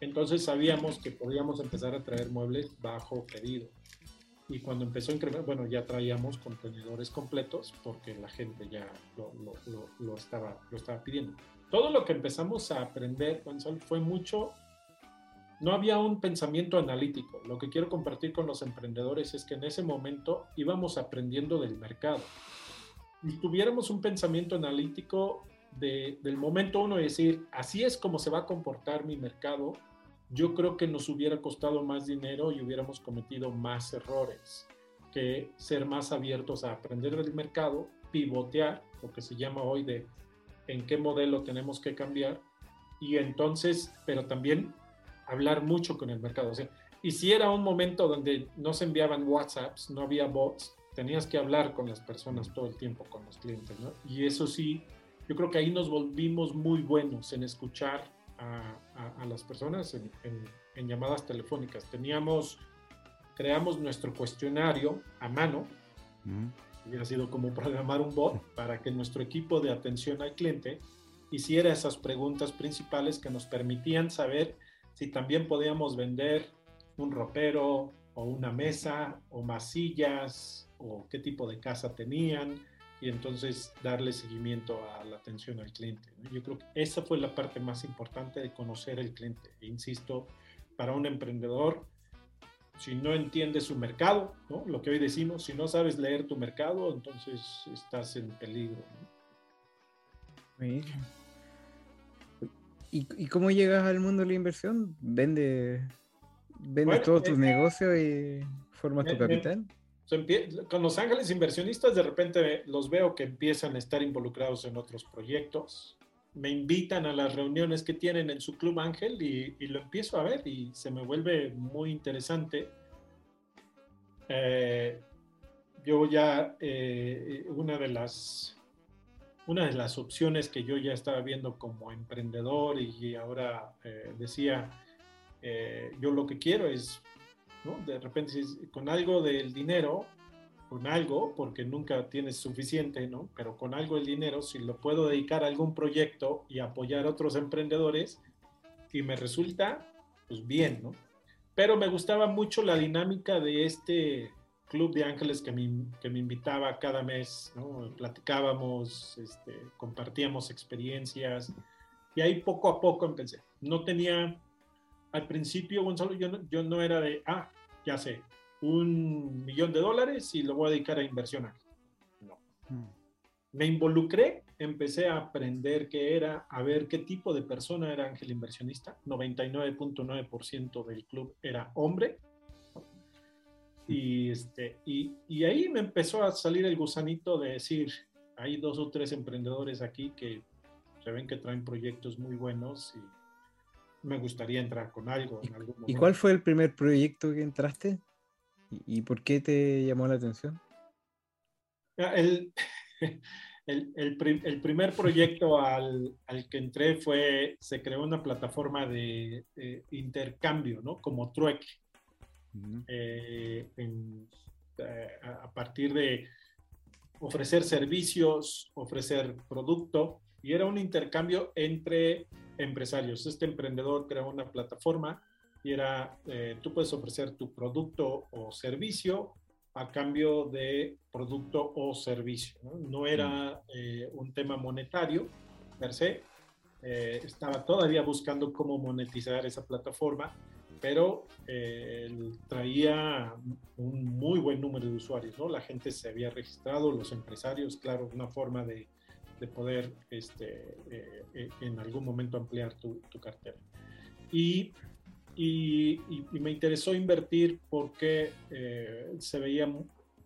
[SPEAKER 3] Entonces sabíamos que podíamos empezar a traer muebles bajo pedido. Y cuando empezó a incrementar, bueno, ya traíamos contenedores completos porque la gente ya lo, estaba, lo estaba pidiendo. Todo lo que empezamos a aprender, Gonzalo, fue mucho no había un pensamiento analítico. Lo que quiero compartir con los emprendedores es que en ese momento íbamos aprendiendo del mercado. Y tuviéramos un pensamiento analítico del momento uno y decir, así es como se va a comportar mi mercado, yo creo que nos hubiera costado más dinero y hubiéramos cometido más errores que ser más abiertos a aprender del mercado, pivotear, lo que se llama hoy de en qué modelo tenemos que cambiar, y entonces, pero también hablar mucho con el mercado. O sea, y si era un momento donde no se enviaban WhatsApps, no había bots, tenías que hablar con las personas todo el tiempo, con los clientes, ¿no? Y eso sí, yo creo que ahí nos volvimos muy buenos en escuchar a, a, las personas en, en, llamadas telefónicas. Teníamos, creamos nuestro cuestionario a mano, hubiera sido como programar un bot para que nuestro equipo de atención al cliente hiciera esas preguntas principales que nos permitían saber si también podíamos vender un ropero o una mesa o masillas o qué tipo de casa tenían y entonces darle seguimiento a la atención al cliente. Yo creo que esa fue la parte más importante de conocer el cliente. E insisto, para un emprendedor, si no entiendes su mercado, ¿no? lo que hoy decimos, si no sabes leer tu mercado, entonces estás en peligro.
[SPEAKER 2] ¿Y, cómo llegas al mundo de la inversión? ¿Vende, vendes todos tus eh, negocios y formas tu capital?
[SPEAKER 3] Con los ángeles inversionistas de repente los veo que empiezan a estar involucrados en otros proyectos. Me invitan a las reuniones que tienen en su club ángel y, lo empiezo a ver y se me vuelve muy interesante. Eh, yo ya, eh, una de las una de las opciones que yo ya estaba viendo como emprendedor y ahora eh, decía, eh, yo lo que quiero es, de repente con algo del dinero, con algo, porque nunca tienes suficiente, ¿no? pero con algo del dinero, si lo puedo dedicar a algún proyecto y apoyar a otros emprendedores, y me resulta, pues bien, ¿no? Pero me gustaba mucho la dinámica de este, club de ángeles que me, que me invitaba cada mes, ¿no? Platicábamos, este, compartíamos experiencias y ahí poco a poco empecé. No tenía, al principio, Gonzalo, yo no, yo no era de, ah, ya sé, un millón de dólares y lo voy a dedicar a inversión. No. Hmm. Me involucré, empecé a aprender qué era, a ver qué tipo de persona era ángel inversionista. 99.9% del club era hombre y, este, y, y, ahí me empezó a salir el gusanito de decir, hay dos o tres emprendedores aquí que se ven que traen proyectos muy buenos y me gustaría entrar con algo en algún momento.
[SPEAKER 2] ¿Y cuál fue el primer proyecto que entraste? ¿Y, por qué te llamó la atención?
[SPEAKER 3] El, el, el, el primer proyecto al, al, que entré fue, se creó una plataforma de, de intercambio, ¿no? Como trueque eh, eh, a partir de ofrecer servicios, ofrecer producto, y era un intercambio entre empresarios. Este emprendedor creó una plataforma y era, eh, tú puedes ofrecer tu producto o servicio a cambio de producto o servicio. No, era un tema monetario per se, estaba todavía buscando cómo monetizar esa plataforma pero eh, traía un muy buen número de usuarios, ¿no? La gente se había registrado, los empresarios, claro, una forma de, de poder este, eh, eh, en algún momento ampliar tu, tu cartera. Y, y, y, me interesó invertir porque se veía,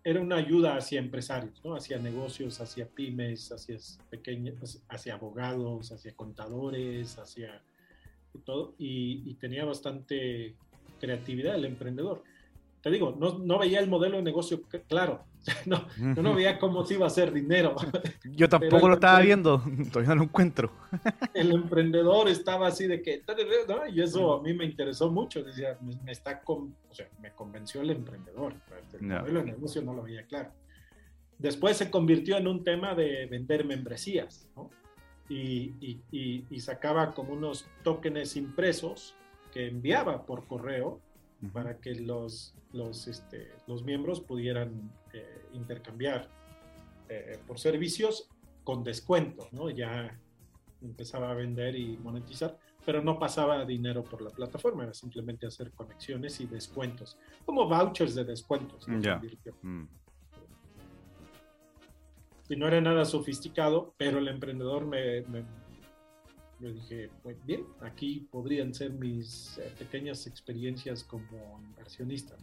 [SPEAKER 3] era una ayuda hacia empresarios, ¿no? Hacia negocios, hacia pymes, hacia pequeños, hacia abogados, hacia contadores, hacia y todo, y, tenía bastante creatividad el emprendedor. Te digo, no, no veía el modelo de negocio claro, no, no veía cómo se iba a hacer dinero.
[SPEAKER 4] Yo tampoco lo estaba viendo, todavía no lo encuentro.
[SPEAKER 3] El emprendedor estaba así de que, y eso a mí me interesó mucho, decía, me, está con, o sea, me convenció el emprendedor, el modelo de negocio no lo veía claro. Después se convirtió en un tema de vender membresías, ¿no? y, sacaba como unos tokens impresos que enviaba por correo para que los, los, este, los miembros pudieran eh, intercambiar eh, por servicios con descuento, ¿no? Ya empezaba a vender y monetizar, pero no pasaba dinero por la plataforma, era simplemente hacer conexiones y descuentos, como vouchers de descuentos.
[SPEAKER 4] Ya
[SPEAKER 3] y no era nada sofisticado, pero el emprendedor me, me, dije, muy bien, aquí podrían ser mis eh, pequeñas experiencias como inversionista.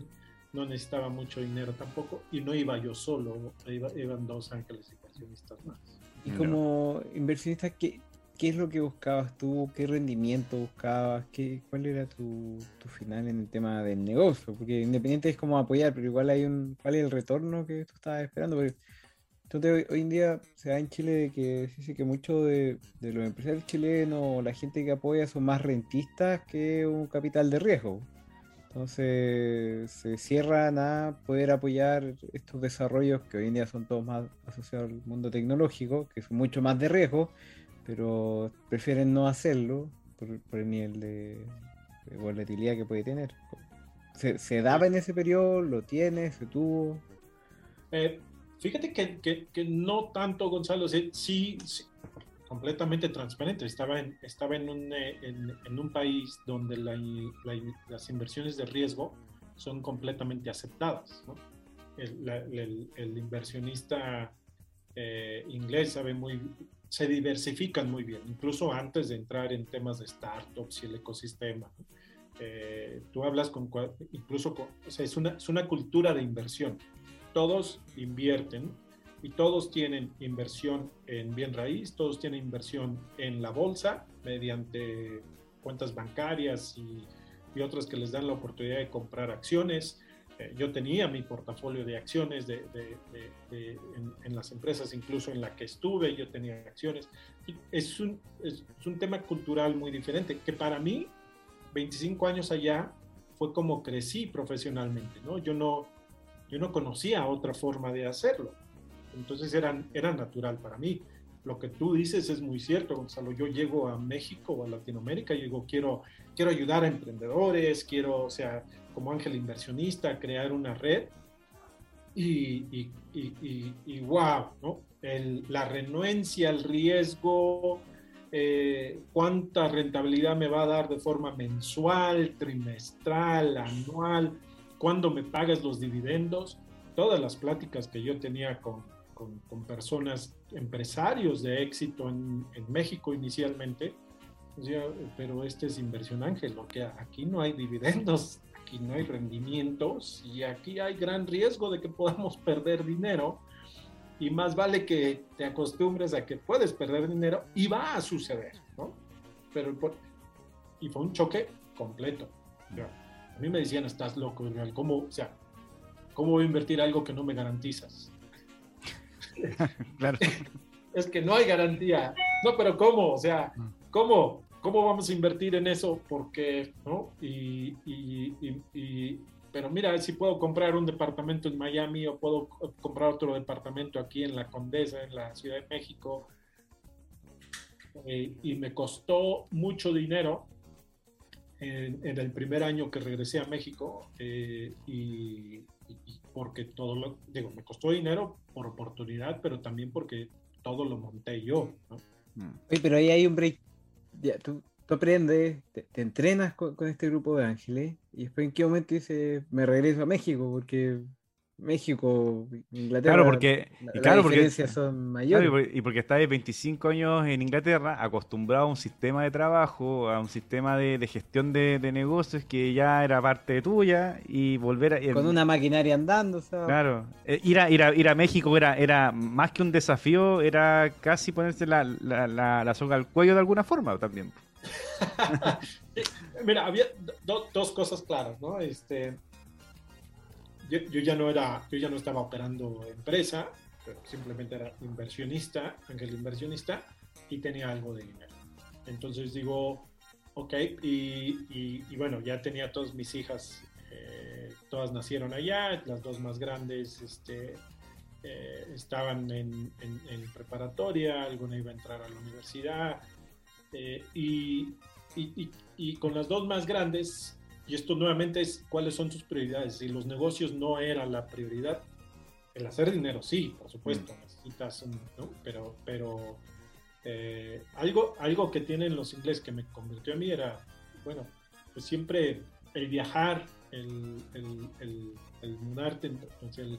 [SPEAKER 3] ¿no? necesitaba mucho dinero tampoco y no iba yo solo, iban dos ángeles inversionistas más.
[SPEAKER 2] Y como inversionista, ¿qué, ¿qué es lo que buscabas tú? ¿Qué rendimiento buscabas? ¿Qué, ¿Cuál era tu, tu, final en el tema del negocio? Porque independiente es como apoyar, pero igual hay un, ¿cuál es el retorno que tú estabas esperando? Porque entonces hoy, en día se da en Chile que se dice que muchos de, los empresarios chilenos, la gente que apoya son más rentistas que un capital de riesgo. Entonces se cierran a poder apoyar estos desarrollos que hoy en día son todos más asociados al mundo tecnológico, que son mucho más de riesgo, pero prefieren no hacerlo por, el nivel de, volatilidad que puede tener. ¿Se, ¿Se, daba en ese periodo? ¿Lo tiene? ¿Se tuvo?
[SPEAKER 3] Eh, Fíjate que, que, no tanto, Gonzalo, sí, completamente transparente. Estaba en, estaba en, un, eh, en, un país donde las inversiones de riesgo son completamente aceptadas. El, inversionista eh, inglés sabe muy, se diversifican muy bien, incluso antes de entrar en temas de startups y el ecosistema. Eh, tú hablas con, incluso, o sea, es, una, es una cultura de inversión todos invierten y todos tienen inversión en bien raíz, todos tienen inversión en la bolsa mediante cuentas bancarias y, otras que les dan la oportunidad de comprar acciones. Eh, yo tenía mi portafolio de acciones de, en, las empresas, incluso en la que estuve, yo tenía acciones. Es un, es un tema cultural muy diferente, que para mí, 25 años allá, fue como crecí profesionalmente, ¿no? Yo no, yo no conocía otra forma de hacerlo. Entonces era, era natural para mí. Lo que tú dices es muy cierto, Gonzalo. Yo llego a México o a Latinoamérica y digo, quiero, quiero ayudar a emprendedores, quiero, o sea, como ángel inversionista, crear una red. y, y, y, y wow, ¿no? El, la renuencia, el riesgo, eh, cuánta rentabilidad me va a dar de forma mensual, trimestral, anual, cuándo me pagas los dividendos. Todas las pláticas que yo tenía con, con, con personas, empresarios de éxito en, en México inicialmente, decía, pero este es inversión ángel, porque aquí no hay dividendos, aquí no hay rendimientos y aquí hay gran riesgo de que podamos perder dinero y más vale que te acostumbres a que puedes perder dinero y va a suceder, ¿no? Pero, y fue un choque completo. A mí me decían, estás loco, ¿cómo, o sea, ¿cómo voy a invertir algo que no me garantizas?
[SPEAKER 4] claro.
[SPEAKER 3] es que no hay garantía. No, pero ¿cómo? O sea, ¿cómo? ¿Cómo vamos a invertir en eso? Porque, ¿no? Y, y, y, y pero mira, si puedo comprar un departamento en Miami o puedo comprar otro departamento aquí en la Condesa, en la Ciudad de México, eh, y me costó mucho dinero en, en, el primer año que regresé a México, eh, y, y, porque todo lo, digo, me costó dinero por oportunidad, pero también porque todo lo monté yo. ¿no?
[SPEAKER 2] Oye, pero ahí hay un break. Ya, tú, tú aprendes, te, te entrenas con, con, este grupo de ángeles y después en qué momento dices, me regreso a México, porque México, Inglaterra,
[SPEAKER 4] claro, porque,
[SPEAKER 2] la,
[SPEAKER 4] y claro,
[SPEAKER 2] las diferencias
[SPEAKER 4] porque,
[SPEAKER 2] son mayores.
[SPEAKER 4] Claro, y porque estás 25 años en Inglaterra, acostumbrado a un sistema de trabajo, a un sistema de, de gestión de, de, negocios que ya era parte tuya y volver a...
[SPEAKER 2] Con una maquinaria andando, ¿sabes?
[SPEAKER 4] Claro, eh, ir, a, ir, a, ir a México era, era más que un desafío, era casi ponerse la, la, la, la soga al cuello de alguna forma también.
[SPEAKER 3] Mira, había do, dos cosas claras, ¿no? Este, yo, yo, ya no era, yo ya no estaba operando empresa, pero simplemente era inversionista, ángel inversionista, y tenía algo de dinero. Entonces digo, ok, y, y, bueno, ya tenía todas mis hijas, eh, todas nacieron allá, las dos más grandes, este, eh, estaban en, en, preparatoria, alguna iba a entrar a la universidad, eh, y, y, con las dos más grandes, y esto nuevamente es cuáles son tus prioridades. Si los negocios no era la prioridad, el hacer dinero sí, por supuesto, mm. necesitas, un, ¿no? pero, pero eh, algo, algo que tienen los ingleses que me convirtió a mí era, bueno, pues siempre el viajar, el, el, el, el mudarte, entonces el,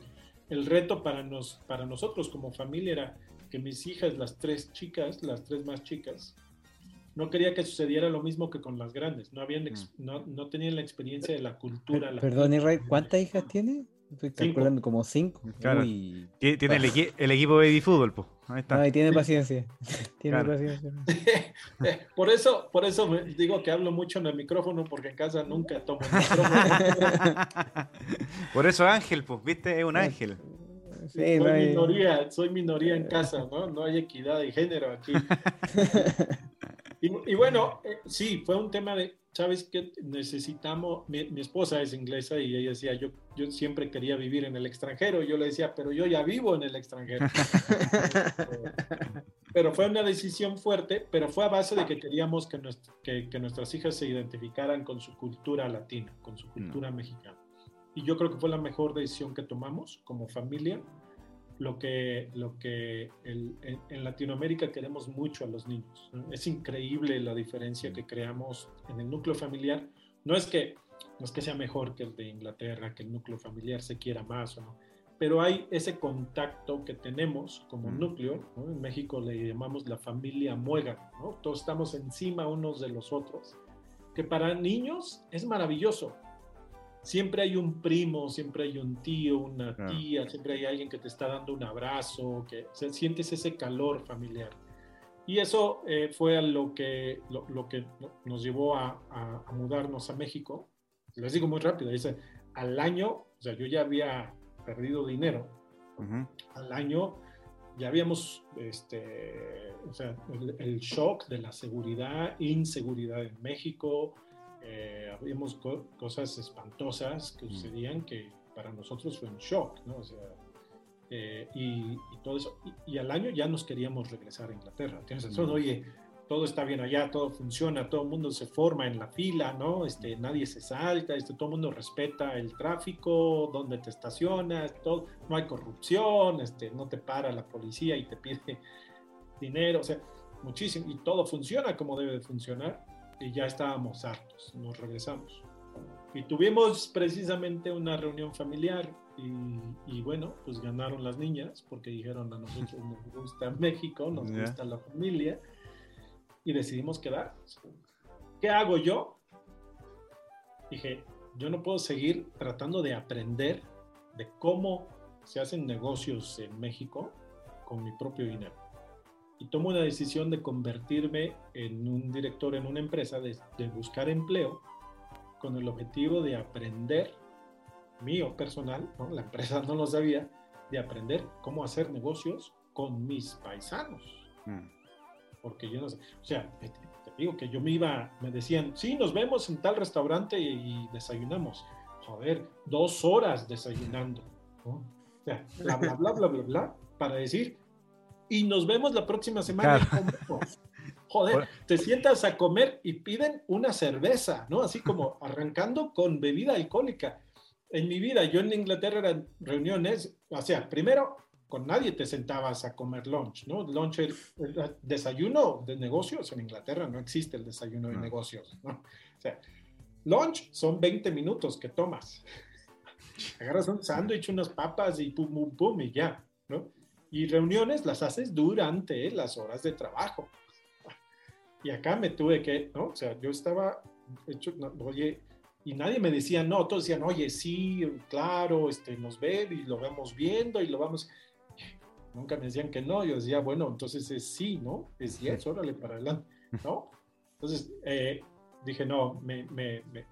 [SPEAKER 3] el reto para, nos, para nosotros como familia era que mis hijas, las tres chicas, las tres más chicas, no quería que sucediera lo mismo que con las grandes. No, habían no, no tenían la experiencia de la cultura. La
[SPEAKER 2] Perdón, Israel, ¿cuántas hijas tiene? Estoy calculando cinco. como cinco.
[SPEAKER 4] Claro. Uy. Tiene el, equi el, equipo de baby fútbol, pues. Ahí está.
[SPEAKER 2] No, y tiene paciencia. tiene claro. paciencia.
[SPEAKER 3] por eso, por eso me digo que hablo mucho en el micrófono, porque en casa nunca tomo el micrófono.
[SPEAKER 4] por eso Ángel, pues, viste, es un ángel.
[SPEAKER 3] Sí, soy, no hay... minoría, soy minoría en casa, ¿no? No hay equidad de género aquí. Y, y, bueno, eh, sí, fue un tema de, ¿sabes qué? Necesitamos, mi, mi, esposa es inglesa y ella decía, yo, yo siempre quería vivir en el extranjero. Yo le decía, pero yo ya vivo en el extranjero. pero fue una decisión fuerte, pero fue a base de que queríamos que, que, que nuestras hijas se identificaran con su cultura latina, con su cultura mm. mexicana. Y yo creo que fue la mejor decisión que tomamos como familia lo que, lo que el, en, en, Latinoamérica queremos mucho a los niños. Es increíble la diferencia que creamos en el núcleo familiar. No es que, no es que sea mejor que el de Inglaterra, que el núcleo familiar se quiera más o no, pero hay ese contacto que tenemos como núcleo. ¿no? En México le llamamos la familia muega, ¿no? todos estamos encima unos de los otros, que para niños es maravilloso siempre hay un primo, siempre hay un tío, una tía, ah. siempre hay alguien que te está dando un abrazo, que o sea, sientes ese calor familiar. Y eso eh, fue a lo que, lo, lo que nos llevó a, a, a, mudarnos a México. Les digo muy rápido, dice, al año, o sea, yo ya había perdido dinero, uh -huh. al año ya habíamos, este, o sea, el, el shock de la seguridad, inseguridad en México, eh, habíamos co cosas espantosas que sucedían que para nosotros fue un shock, ¿no? O sea, eh, y, y, todo eso. Y, y, al año ya nos queríamos regresar a Inglaterra. Tienes razón, mm. oye, todo está bien allá, todo funciona, todo el mundo se forma en la fila, ¿no? Este, nadie se salta, este, todo el mundo respeta el tráfico, donde te estacionas, todo, no hay corrupción, este, no te para la policía y te pide dinero, o sea, muchísimo, y todo funciona como debe de funcionar, y ya estábamos hartos, nos regresamos. Y tuvimos precisamente una reunión familiar y, bueno, pues ganaron las niñas porque dijeron a nosotros nos gusta México, nos gusta la familia y decidimos quedarnos. ¿Qué hago yo? Dije, yo no puedo seguir tratando de aprender de cómo se hacen negocios en México con mi propio dinero. Y tomo una decisión de convertirme en un director en una empresa, de, de buscar empleo con el objetivo de aprender, mío personal, ¿no? la empresa no lo sabía, de aprender cómo hacer negocios con mis paisanos. Mm. Porque yo no sé, o sea, te, digo que yo me iba, me decían, sí, nos vemos en tal restaurante y, desayunamos. Joder, dos horas desayunando. O sea, bla, bla, bla, bla, bla, bla, para decir, y nos vemos la próxima semana. Joder, te sientas a comer y piden una cerveza, ¿no? Así como arrancando con bebida alcohólica. En mi vida, yo en Inglaterra eran reuniones, o sea, primero con nadie te sentabas a comer lunch, ¿no? Lunch, el, desayuno de negocios en Inglaterra no existe el desayuno de negocios, ¿no? O sea, lunch son 20 minutos que tomas. Agarras un sándwich, unas papas y pum, pum, pum y ya, ¿no? Y reuniones las haces durante las horas de trabajo. Y acá me tuve que, ¿no? O sea, yo estaba hecho, oye, y nadie me decía no, todos decían, oye, sí, claro, este, nos ve y lo vamos viendo y lo vamos. Nunca me decían que no, yo decía, bueno, entonces es sí, ¿no? Es yes, órale, para adelante, ¿no? Entonces eh, dije, no, me, me, me,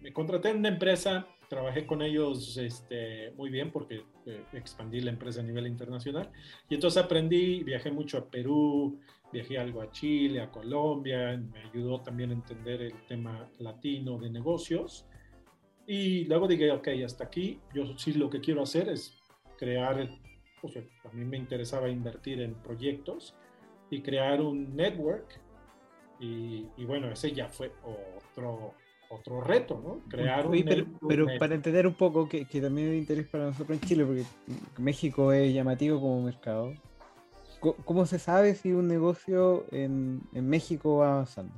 [SPEAKER 3] me, contraté en una empresa, trabajé con ellos este, muy bien porque eh, expandí la empresa a nivel internacional y entonces aprendí, viajé mucho a Perú, viajé algo a Chile, a Colombia, me ayudó también a entender el tema latino de negocios. Y luego dije, ok, hasta aquí, yo sí lo que quiero hacer es crear, o sea, a mí me interesaba invertir en proyectos y crear un network. Y, bueno, ese ya fue otro, otro reto, ¿no? Crear un
[SPEAKER 2] pero, pero para entender un poco, que, que también es de interés para nosotros en Chile, porque México es llamativo como mercado, ¿Cómo se sabe si un negocio en, México va avanzando?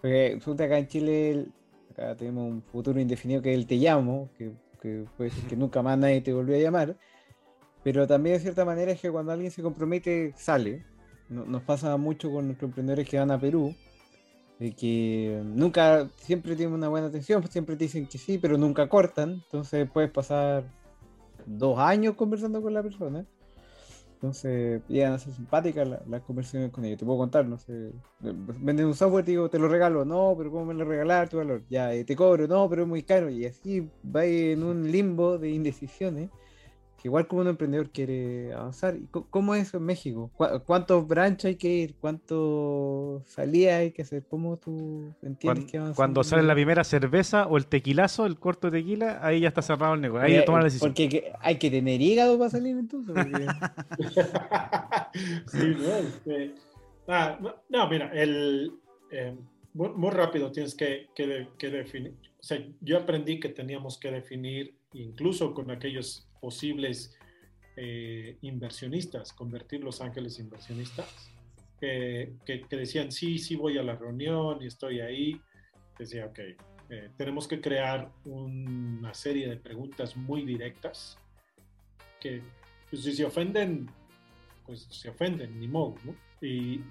[SPEAKER 2] Porque resulta acá en Chile, acá tenemos un futuro indefinido que es el te llamo, que, puede ser que nunca más nadie te volvió a llamar, pero también de cierta manera es que cuando alguien se compromete, sale. nos pasa mucho con nuestros emprendedores que van a Perú, de que nunca, siempre tienen una buena atención, siempre te dicen que sí, pero nunca cortan, entonces puedes pasar dos años conversando con la persona entonces, ya a ser simpáticas las, conversaciones con ellos. Te puedo contar, no sé. Venden un software, te digo, te lo regalo. No, pero ¿cómo me lo regalar tu valor? Ya, eh, te cobro. No, pero es muy caro. Y así va en un limbo de indecisiones igual como un emprendedor quiere avanzar. ¿Cómo es en México? ¿Cuántos branches hay que ir? ¿Cuánto salía hay que hacer? ¿Cómo tú entiendes
[SPEAKER 4] cuando, que avanza? Cuando sale la primera cerveza o el tequilazo, el corto de tequila, ahí ya está cerrado el negocio. Ahí ya toma la decisión.
[SPEAKER 2] Porque hay que tener hígado para salir entonces.
[SPEAKER 3] sí, no, este, ah, no, mira, el, eh, muy, rápido tienes que, que, que definir. O sea, yo aprendí que teníamos que definir, incluso con aquellos posibles eh, inversionistas, convertir Los Ángeles inversionistas, que, decían, sí, sí voy a la reunión y estoy ahí. Decía, ok, eh, tenemos que crear una serie de preguntas muy directas que pues, si se ofenden, pues se ofenden, ni modo, ¿no? Y,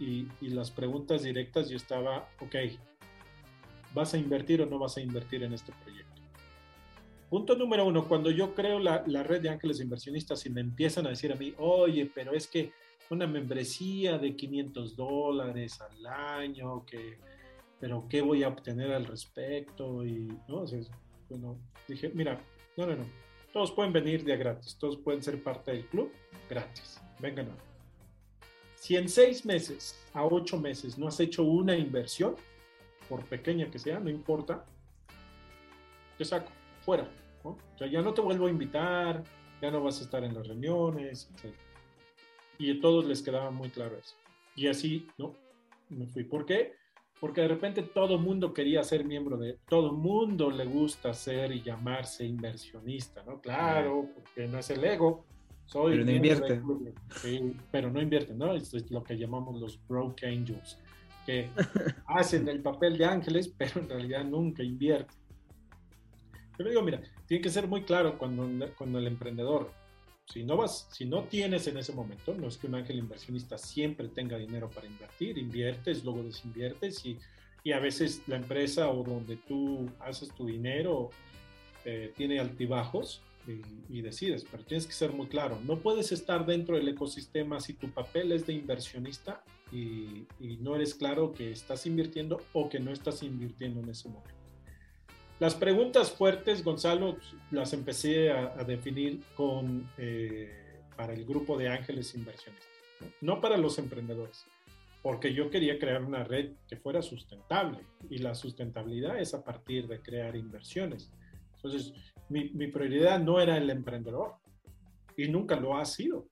[SPEAKER 3] y, las preguntas directas yo estaba, ok, ¿vas a invertir o no vas a invertir en este proyecto? Punto número uno, cuando yo creo la, red de ángeles inversionistas y me empiezan a decir a mí, oye, pero es que una membresía de 500 dólares al año, que, pero ¿qué voy a obtener al respecto? Y, ¿no? bueno, dije, mira, no, no, no, todos pueden venir de gratis, todos pueden ser parte del club gratis, vengan. Si en seis meses a ocho meses no has hecho una inversión, por pequeña que sea, no importa, te saco fuera. ¿no? O sea, ya no te vuelvo a invitar, ya no vas a estar en las reuniones, Y a todos les quedaba muy claro eso. Y así, ¿no? me fui. ¿Por qué? Porque de repente todo el mundo quería ser miembro de, todo el mundo le gusta ser y llamarse inversionista, ¿no? Claro, porque no es el ego. Soy
[SPEAKER 2] pero no invierte.
[SPEAKER 3] Sí, pero no invierte, ¿no? Esto es lo que llamamos los broke angels, que hacen el papel de ángeles, pero en realidad nunca invierten. Yo digo, mira, tiene que ser muy claro cuando, cuando el emprendedor si no vas, si no tienes en ese momento, no es que un ángel inversionista siempre tenga dinero para invertir, inviertes, luego desinviertes y, y a veces la empresa o donde tú haces tu dinero eh, tiene altibajos y, y, decides, pero tienes que ser muy claro, no puedes estar dentro del ecosistema si tu papel es de inversionista y, y no eres claro que estás invirtiendo o que no estás invirtiendo en ese momento. Las preguntas fuertes, Gonzalo, las empecé a, definir con, eh, para el grupo de ángeles inversionistas, ¿no? para los emprendedores, porque yo quería crear una red que fuera sustentable y la sustentabilidad es a partir de crear inversiones. Entonces, mi, prioridad no era el emprendedor y nunca lo ha sido.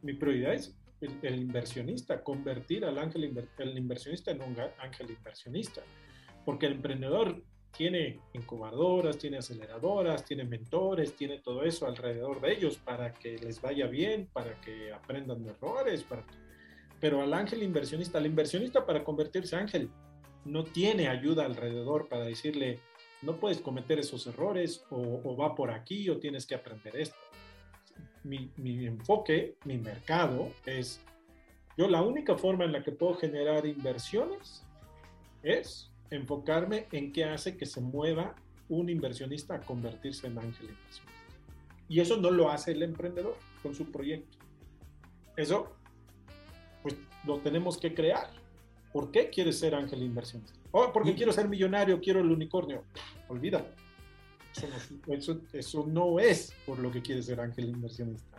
[SPEAKER 3] Mi prioridad es el, inversionista, convertir al ángel el inversionista en un ángel inversionista, porque el emprendedor tiene incubadoras, tiene aceleradoras, tiene mentores, tiene todo eso alrededor de ellos para que les vaya bien, para que aprendan de errores. Para... Pero al ángel inversionista, al inversionista para convertirse ángel, no tiene ayuda alrededor para decirle, no puedes cometer esos errores o, va por aquí o tienes que aprender esto. Mi, mi enfoque, mi mercado es, yo la única forma en la que puedo generar inversiones es enfocarme en qué hace que se mueva un inversionista a convertirse en ángel inversionista. Y eso no lo hace el emprendedor con su proyecto. Eso, pues lo tenemos que crear. ¿Por qué quieres ser ángel inversionista? Oh, porque quiero ser millonario, quiero el unicornio. Olvida. Eso no, es por lo que quieres ser ángel inversionista.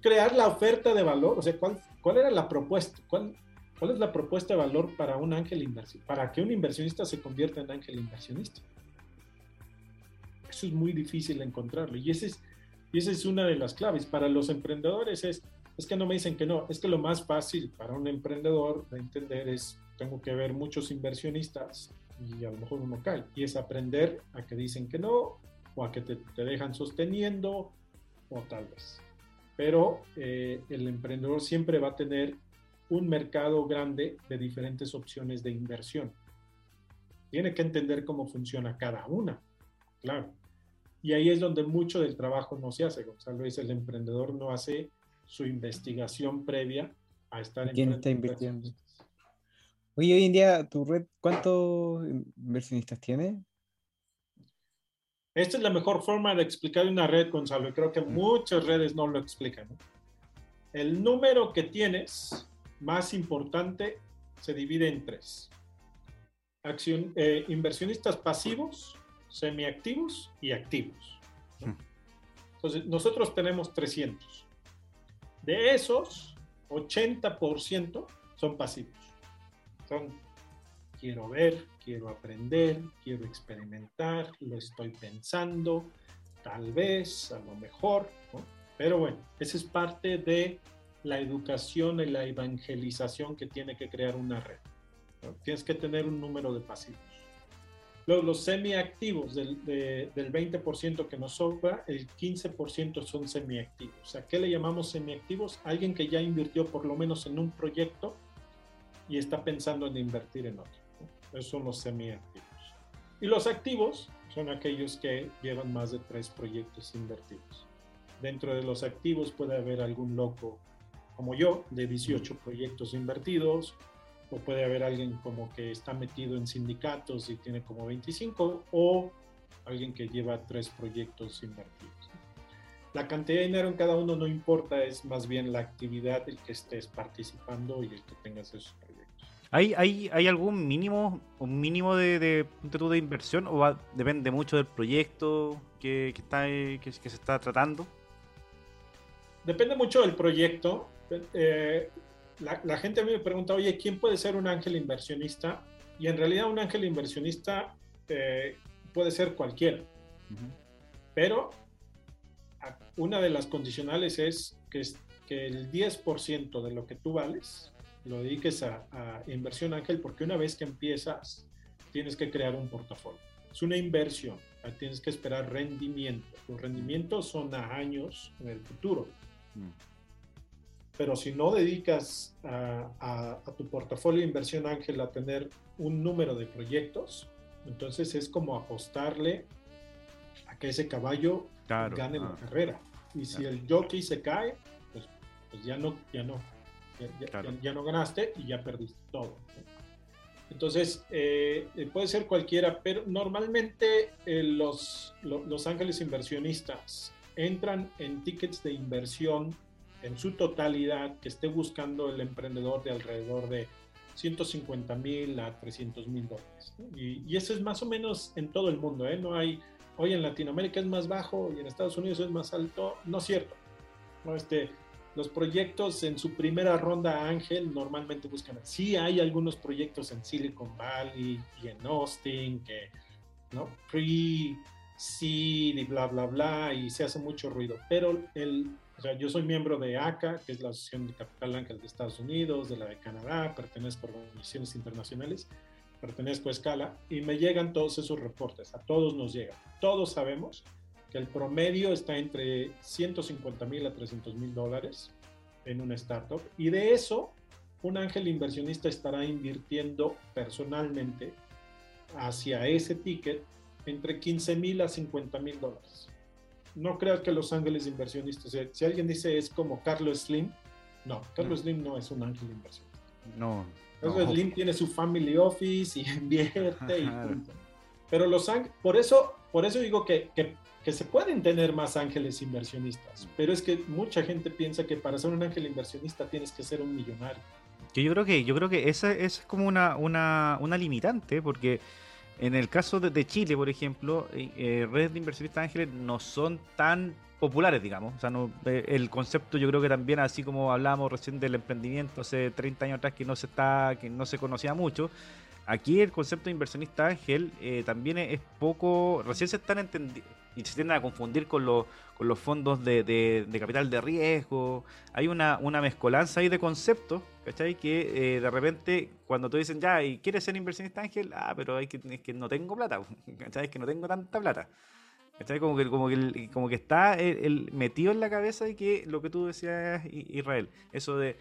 [SPEAKER 3] Crear la oferta de valor, o sea, ¿cuál, cuál era la propuesta? ¿Cuál, ¿Cuál es la propuesta de valor para un ángel inversionista? Para que un inversionista se convierta en ángel inversionista. Eso es muy difícil encontrarlo. Y, ese es, y esa es una de las claves. Para los emprendedores es, es que no me dicen que no. Es que lo más fácil para un emprendedor de entender es, tengo que ver muchos inversionistas y a lo mejor uno cae. Y es aprender a que dicen que no o a que te, te dejan sosteniendo o tal vez. Pero eh, el emprendedor siempre va a tener un mercado grande de diferentes opciones de inversión. Tiene que entender cómo funciona cada una, claro. Y ahí es donde mucho del trabajo no se hace, Gonzalo, es el emprendedor no hace su investigación previa a estar
[SPEAKER 2] en ¿Quién está invirtiendo? Oye, hoy en día, ¿tu red cuántos inversionistas tiene?
[SPEAKER 3] Esta es la mejor forma de explicar una red, Gonzalo, y creo que mm. muchas redes no lo explican. El número que tienes más importante se divide en tres. Acción, eh, inversionistas pasivos, semiactivos y activos. Hmm. Entonces, nosotros tenemos 300. De esos, 80% son pasivos. Son, quiero ver, quiero aprender, quiero experimentar, lo estoy pensando, tal vez, a lo mejor. Pero bueno, esa es parte de la educación y la evangelización que tiene que crear una red. Tienes que tener un número de pasivos. Luego, los semiactivos del, del 20% que nos sobra, el 15% son semiactivos. ¿A qué le llamamos semiactivos? Alguien que ya invirtió por lo menos en un proyecto y está pensando en invertir en otro. Esos son los semiactivos. Y los activos son aquellos que llevan más de tres proyectos invertidos. Dentro de los activos puede haber algún loco como yo, de 18 proyectos invertidos, o puede haber alguien como que está metido en sindicatos y tiene como 25, o alguien que lleva tres proyectos invertidos. La cantidad de dinero en cada uno no importa, es más bien la actividad el que estés participando y el que tengas esos proyectos.
[SPEAKER 1] ¿Hay, hay, hay algún mínimo, un mínimo de, de, de inversión o depende mucho del proyecto que, está, que, que se está tratando?
[SPEAKER 3] Depende mucho del proyecto. Eh, la, gente a mí me pregunta, oye, ¿quién puede ser un ángel inversionista? Y en realidad un ángel inversionista eh, puede ser cualquiera. Pero una de las condicionales es que, que el 10% de lo que tú vales lo dediques a, a inversión ángel, porque una vez que empiezas, tienes que crear un portafolio. Es una inversión, tienes que esperar rendimiento. Los rendimientos son a años en el futuro. Mm. Pero si no dedicas a, tu portafolio de inversión ángel a tener un número de proyectos, entonces es como apostarle a que ese caballo gane la carrera. Y si el jockey se cae, pues, pues ya no, ya no, ya, no ganaste y ya perdiste todo. Entonces, eh, eh, puede ser cualquiera, pero normalmente eh, los, los, ángeles inversionistas entran en tickets de inversión en su totalidad que esté buscando el emprendedor de alrededor de 150 mil a 300 mil dólares. Y, eso es más o menos en todo el mundo. ¿eh? No hay, hoy en Latinoamérica es más bajo y en Estados Unidos es más alto. No es cierto. Este, los proyectos en su primera ronda Ángel normalmente buscan. Sí, hay algunos proyectos en Silicon Valley y en Austin que, ¿no? Pre, seed y bla, bla, bla, y se hace mucho ruido. Pero el, o sea, yo soy miembro de ACA, que es la Asociación de Capital Ángel de Estados Unidos, de la de Canadá, pertenezco a organizaciones internacionales, pertenezco a Escala, y me llegan todos esos reportes, a todos nos llegan. Todos sabemos que el promedio está entre 150 mil a 300 mil dólares en una startup y de eso un ángel inversionista estará invirtiendo personalmente hacia ese ticket entre 15 mil a 50 mil dólares. No creas que los ángeles inversionistas, si alguien dice es como Carlos Slim, no, Carlos Slim no es un ángel inversionista.
[SPEAKER 1] No.
[SPEAKER 3] Carlos Slim tiene su family office y invierte y punto. Pero los ángeles, por eso, por eso digo que, que que se pueden tener más ángeles inversionistas, pero es que mucha gente piensa que para ser un ángel inversionista tienes que ser un millonario.
[SPEAKER 1] Yo, yo creo que yo creo que esa, es como una, una, una, limitante, porque en el caso de, Chile, por ejemplo, eh, eh, redes de inversionistas ángeles no son tan populares, digamos. O sea, no, eh, el concepto yo creo que también, así como hablábamos recién del emprendimiento hace 30 años atrás, que no se está, que no se conocía mucho, aquí el concepto de inversionista ángel también es, poco, recién se están entendiendo y se tienden a confundir con, los, fondos de, de, capital de riesgo. Hay una, una mezcolanza ahí de conceptos, ¿cachai? Que eh, de repente cuando te dicen, ya, ¿y quieres ser inversionista ángel? Ah, pero hay que, es que no tengo plata, ¿cachai? Es que no tengo tanta plata. ¿Cachai? Como que, como que, como que está metido en la cabeza de que lo que tú decías, Israel, eso de,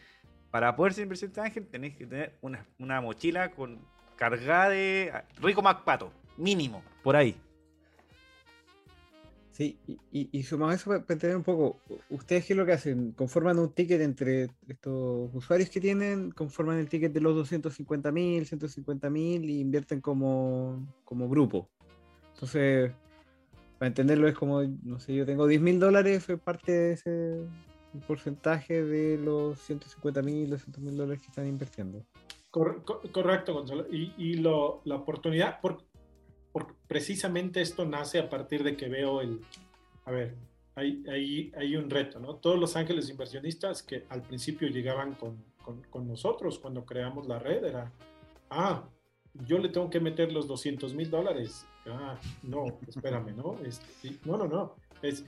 [SPEAKER 1] para poder ser inversionista ángel tenés que tener una, una mochila con cargada de rico MacPato, mínimo, por ahí.
[SPEAKER 2] Sí, y, y, sumado a eso, para entender un poco, ¿ustedes qué es lo que hacen? ¿Conforman un ticket entre estos usuarios que tienen? ¿Conforman el ticket de los 250 mil, 150 mil y invierten como, como grupo? Entonces, para entenderlo es como, no sé, yo tengo 10 mil dólares, soy parte de ese porcentaje de los 150 mil, 200 mil dólares que están invirtiendo.
[SPEAKER 3] correcto, Gonzalo. Y, y lo, la oportunidad, por, porque precisamente esto nace a partir de que veo el, a ver, hay, hay, hay un reto, ¿no? Todos los ángeles inversionistas que al principio llegaban con, con, nosotros cuando creamos la red era, ah, yo le tengo que meter los 200 mil dólares. Ah, no, espérame, ¿no? Este, no, no, no. Es,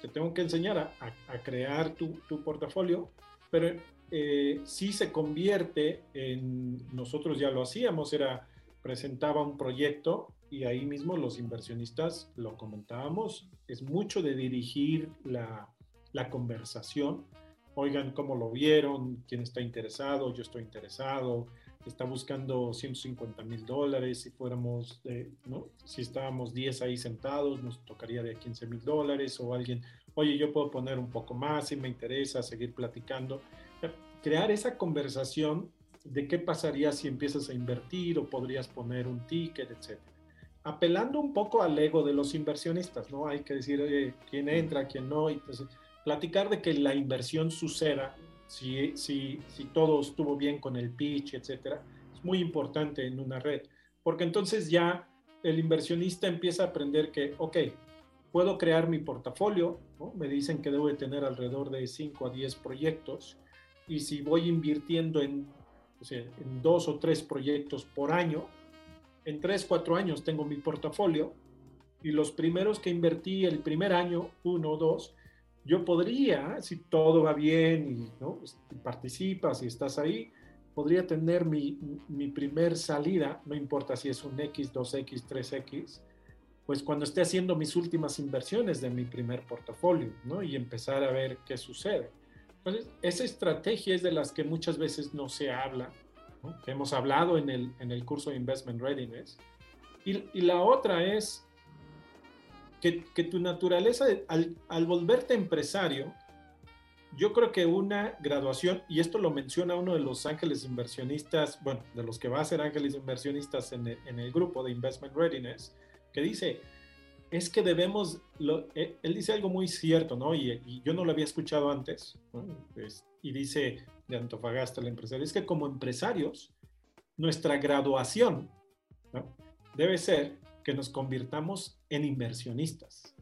[SPEAKER 3] te tengo que enseñar a, a, crear tu, tu, portafolio, pero eh, si se convierte en, nosotros ya lo hacíamos, era, presentaba un proyecto y ahí mismo los inversionistas lo comentábamos, es mucho de dirigir la, conversación. Oigan cómo lo vieron, quién está interesado, yo estoy interesado, está buscando 150 mil dólares, si fuéramos, ¿no? Si estábamos 10 ahí sentados, nos tocaría de 15 mil dólares o alguien, oye, yo puedo poner un poco más si me interesa seguir platicando. Crear esa conversación de qué pasaría si empiezas a invertir o podrías poner un ticket, etcétera. Apelando un poco al ego de los inversionistas, ¿no? Hay que decir quién entra, quién no, y entonces platicar de que la inversión suceda si, si, si todo estuvo bien con el pitch, etcétera, es muy importante en una red, porque entonces ya el inversionista empieza a aprender que, ok, puedo crear mi portafolio, ¿no? me dicen que debo de tener alrededor de 5 a 10 proyectos, y si voy invirtiendo en o sea, en dos o tres proyectos por año. En tres, cuatro años tengo mi portafolio y los primeros que invertí el primer año, uno o dos, yo podría, si todo va bien y ¿no? Pues, participas y estás ahí, podría tener mi, mi primer salida, no importa si es un X, 2X, 3X, pues cuando esté haciendo mis últimas inversiones de mi primer portafolio, ¿no? Y empezar a ver qué sucede. Entonces, esa estrategia es de las que muchas veces no se habla, ¿no? que hemos hablado en el, en el curso de Investment Readiness. Y, y la otra es que, que tu naturaleza, al, al, volverte empresario, yo creo que una graduación, y esto lo menciona uno de los ángeles inversionistas, bueno, de los que va a ser ángeles inversionistas en el, en el grupo de Investment Readiness, que dice, es que debemos, eh, él dice algo muy cierto, ¿no? Y, yo no lo había escuchado antes, y dice de Antofagasta, el empresario, es que como empresarios, nuestra graduación debe ser que nos convirtamos en inversionistas.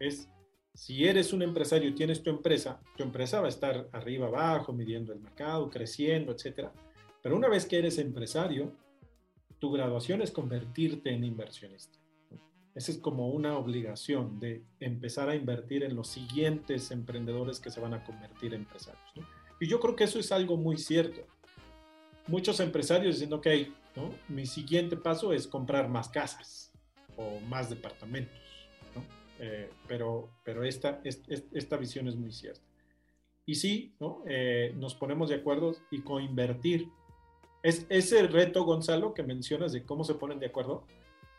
[SPEAKER 3] Es, si eres un empresario y tienes tu empresa, tu empresa va a estar arriba, abajo, midiendo el mercado, creciendo, etcétera. Pero una vez que eres empresario, tu graduación es convertirte en inversionista. Esa es como una obligación de empezar a invertir en los siguientes emprendedores que se van a convertir en empresarios. Y yo creo que eso es algo muy cierto. Muchos empresarios dicen, ok, ¿no? mi siguiente paso es comprar más casas o más departamentos. Eh, pero pero esta, esta visión es muy cierta. Y sí, ¿no? Eh, nos ponemos de acuerdo y coinvertir. Es ese reto, Gonzalo, que mencionas de cómo se ponen de acuerdo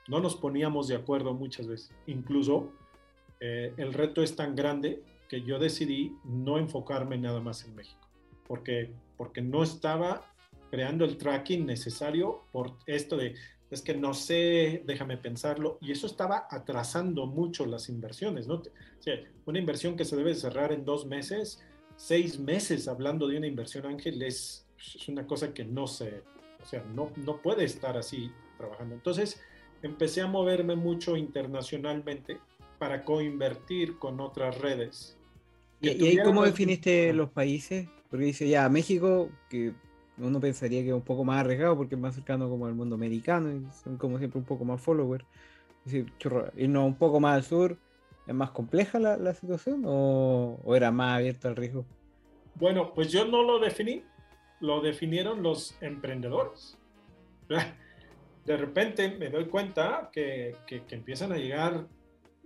[SPEAKER 3] no nos poníamos de acuerdo muchas veces. Incluso eh, el reto es tan grande que yo decidí no enfocarme nada más en México, porque, porque no estaba creando el tracking necesario por esto de, es que no sé, déjame pensarlo, y eso estaba atrasando mucho las inversiones, ¿no? O sea, una inversión que se debe cerrar en dos meses, seis meses hablando de una inversión, Ángel, es, es una cosa que no se, o sea, no, no puede estar así trabajando. Entonces, empecé a moverme mucho internacionalmente para coinvertir con otras redes.
[SPEAKER 2] ¿Y, y ahí cómo definiste los países? Porque dice ya México, que uno pensaría que es un poco más arriesgado porque es más cercano como al mundo americano y son como siempre un poco más followers. Es decir, churro, irnos un poco más al sur, ¿es más compleja la, la situación o, o, era más abierta al riesgo?
[SPEAKER 3] Bueno, pues yo no lo definí, lo definieron los emprendedores de repente me doy cuenta que, que, empiezan a llegar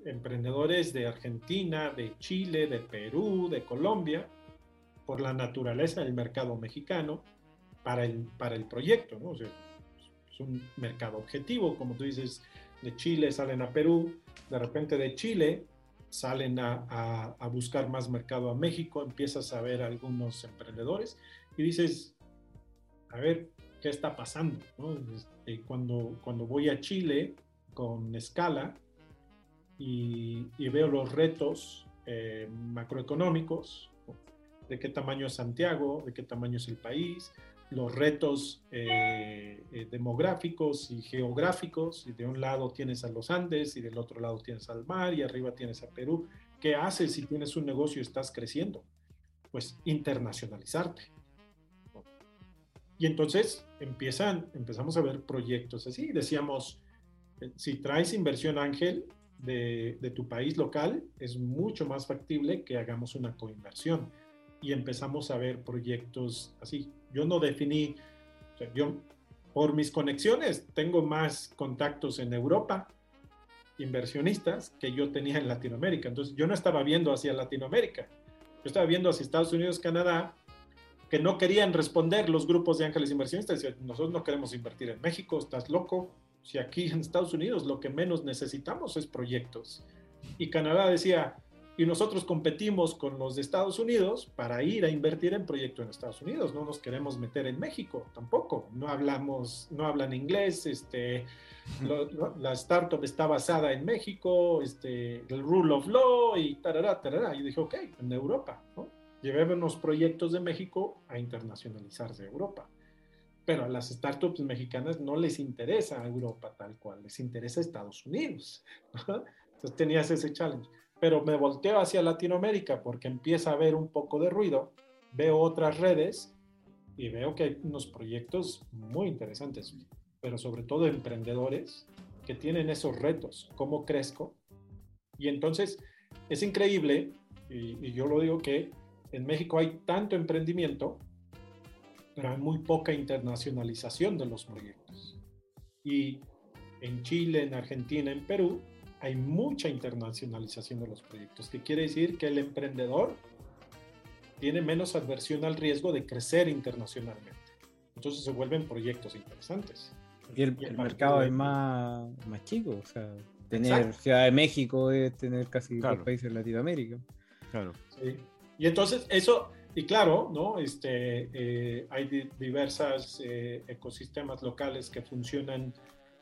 [SPEAKER 3] emprendedores de Argentina, de Chile, de Perú, de Colombia, por la naturaleza del mercado mexicano para el, para el proyecto. ¿no? Es un mercado objetivo, como tú dices, de Chile salen a Perú, de repente de Chile salen a, a, a buscar más mercado a México, empiezas a ver algunos emprendedores y dices, a ver, ¿qué está pasando? ¿no? Este, cuando, cuando voy a Chile con escala y, y veo los retos eh, macroeconómicos, de qué tamaño es Santiago, de qué tamaño es el país, los retos eh, eh, demográficos y geográficos, y de un lado tienes a los Andes y del otro lado tienes al mar y arriba tienes a Perú. ¿Qué haces si tienes un negocio y estás creciendo? Pues internacionalizarte. Y entonces empiezan, empezamos a ver proyectos así. Decíamos, eh, si traes inversión ángel de, de, tu país local, es mucho más factible que hagamos una coinversión. Y empezamos a ver proyectos así. Yo no definí, o sea, yo por mis conexiones tengo más contactos en Europa, inversionistas, que yo tenía en Latinoamérica. Entonces yo no estaba viendo hacia Latinoamérica. Yo estaba viendo hacia Estados Unidos, Canadá, que no querían responder los grupos de ángeles inversionistas. Decían, nosotros no queremos invertir en México, estás loco. Si aquí en Estados Unidos lo que menos necesitamos es proyectos. Y Canadá decía, y nosotros competimos con los de Estados Unidos para ir a invertir en proyectos en Estados Unidos. No nos queremos meter en México tampoco. No hablamos, no hablan inglés. Este, lo, la startup está basada en México, este, el rule of law y tarará, tarará. Y dije, ok, en Europa, ¿no? Llevémonos proyectos de México a internacionalizarse a Europa. Pero a las startups mexicanas no les interesa Europa tal cual, les interesa Estados Unidos. Entonces tenías ese challenge. Pero me volteo hacia Latinoamérica porque empieza a haber un poco de ruido, veo otras redes y veo que hay unos proyectos muy interesantes, pero sobre todo emprendedores que tienen esos retos, cómo crezco. Y entonces es increíble y, yo lo digo que en México hay tanto emprendimiento, pero hay muy poca internacionalización de los proyectos. Y en Chile, en Argentina, en Perú, hay mucha internacionalización de los proyectos, que quiere decir que el emprendedor tiene menos adversión al riesgo de crecer internacionalmente. Entonces se vuelven proyectos interesantes.
[SPEAKER 2] Y el, mercado es más, más chico, o sea, tener Ciudad de México es tener casi claro. los países de Latinoamérica.
[SPEAKER 3] Claro. Sí. Y entonces eso, y claro, ¿no? Este, eh, hay diversos eh, ecosistemas locales que funcionan,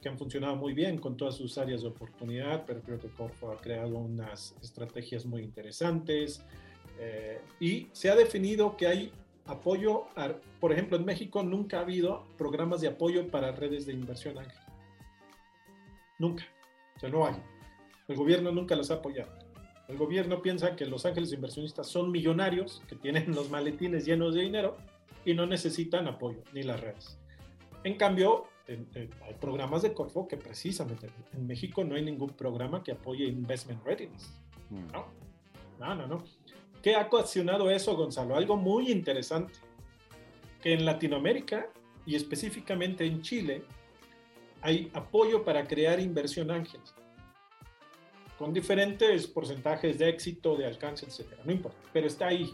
[SPEAKER 3] que han funcionado muy bien con todas sus áreas de oportunidad, pero creo que Corfo ha creado unas estrategias muy interesantes eh, y se ha definido que hay apoyo, por ejemplo, en México nunca ha habido programas de apoyo para redes de inversión ángel. Nunca. O sea, no hay. El gobierno nunca los ha apoyado. El gobierno piensa que los ángeles inversionistas son millonarios, que tienen los maletines llenos de dinero y no necesitan apoyo, ni las redes. En cambio, hay programas de Corfo que precisamente en México no hay ningún programa que apoye investment readiness. Mm. No, no, no. no. ¿Qué ha ocasionado eso, Gonzalo? Algo muy interesante, que en Latinoamérica y específicamente en Chile hay apoyo para crear inversión ángel, con diferentes porcentajes de éxito, de alcance, etcétera, no importa, pero está ahí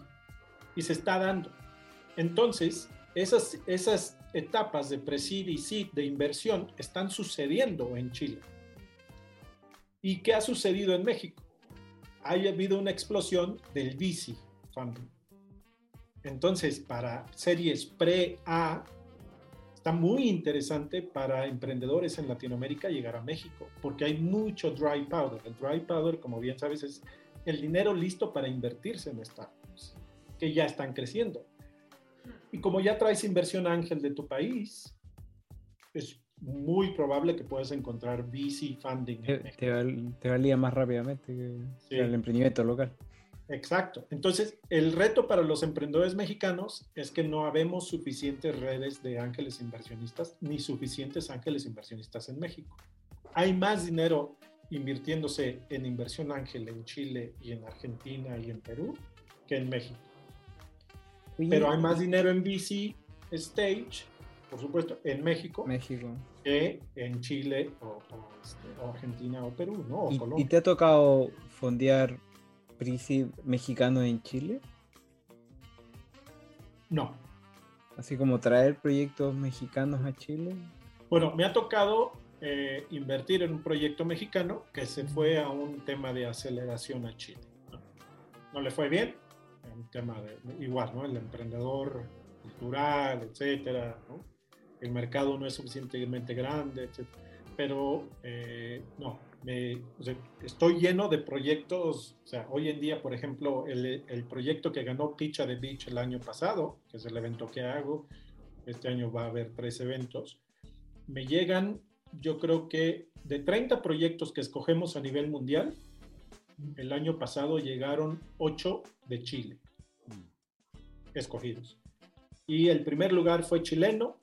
[SPEAKER 3] y se está dando. Entonces, esas, etapas de pre y de inversión están sucediendo en Chile. ¿Y qué ha sucedido en México? ha habido una explosión del VC funding. Entonces, para series pre-A, está muy interesante para emprendedores en Latinoamérica llegar a México, porque hay mucho dry powder. El dry powder, como bien sabes, es el dinero listo para invertirse en startups, que ya están creciendo. Y como ya traes inversión ángel de tu país, es muy probable que puedas encontrar VC funding.
[SPEAKER 2] Te, valía más rápidamente que, el emprendimiento local.
[SPEAKER 3] Exacto. Entonces, el reto para los emprendedores mexicanos es que no habemos suficientes redes de ángeles inversionistas ni suficientes ángeles inversionistas en México. Hay más dinero invirtiéndose en inversión ángel en Chile y en Argentina y en Perú que en México. Pero hay más dinero en VC Stage por supuesto, en México,
[SPEAKER 2] México.
[SPEAKER 3] que en Chile este, o, Argentina o Perú, ¿no? O
[SPEAKER 2] ¿Y, Colombia. ¿Y te ha tocado fondear PRICI mexicano en Chile?
[SPEAKER 3] No.
[SPEAKER 2] Así como traer proyectos mexicanos a Chile.
[SPEAKER 3] Bueno, me ha tocado eh, invertir en un proyecto mexicano que se fue a un tema de aceleración a Chile. No, le fue bien, un tema de, igual, ¿no? El emprendedor cultural, etcétera, ¿no? el mercado no es suficientemente grande, etc. Pero eh, no, estoy lleno de proyectos. O sea, hoy en día, por ejemplo, el, el proyecto que ganó Picha de Beach el año pasado, que es el evento que hago, este año va a haber tres eventos, me llegan, yo creo que de 30 proyectos que escogemos a nivel mundial, el año pasado llegaron 8 de Chile, escogidos. Y el primer lugar fue chileno,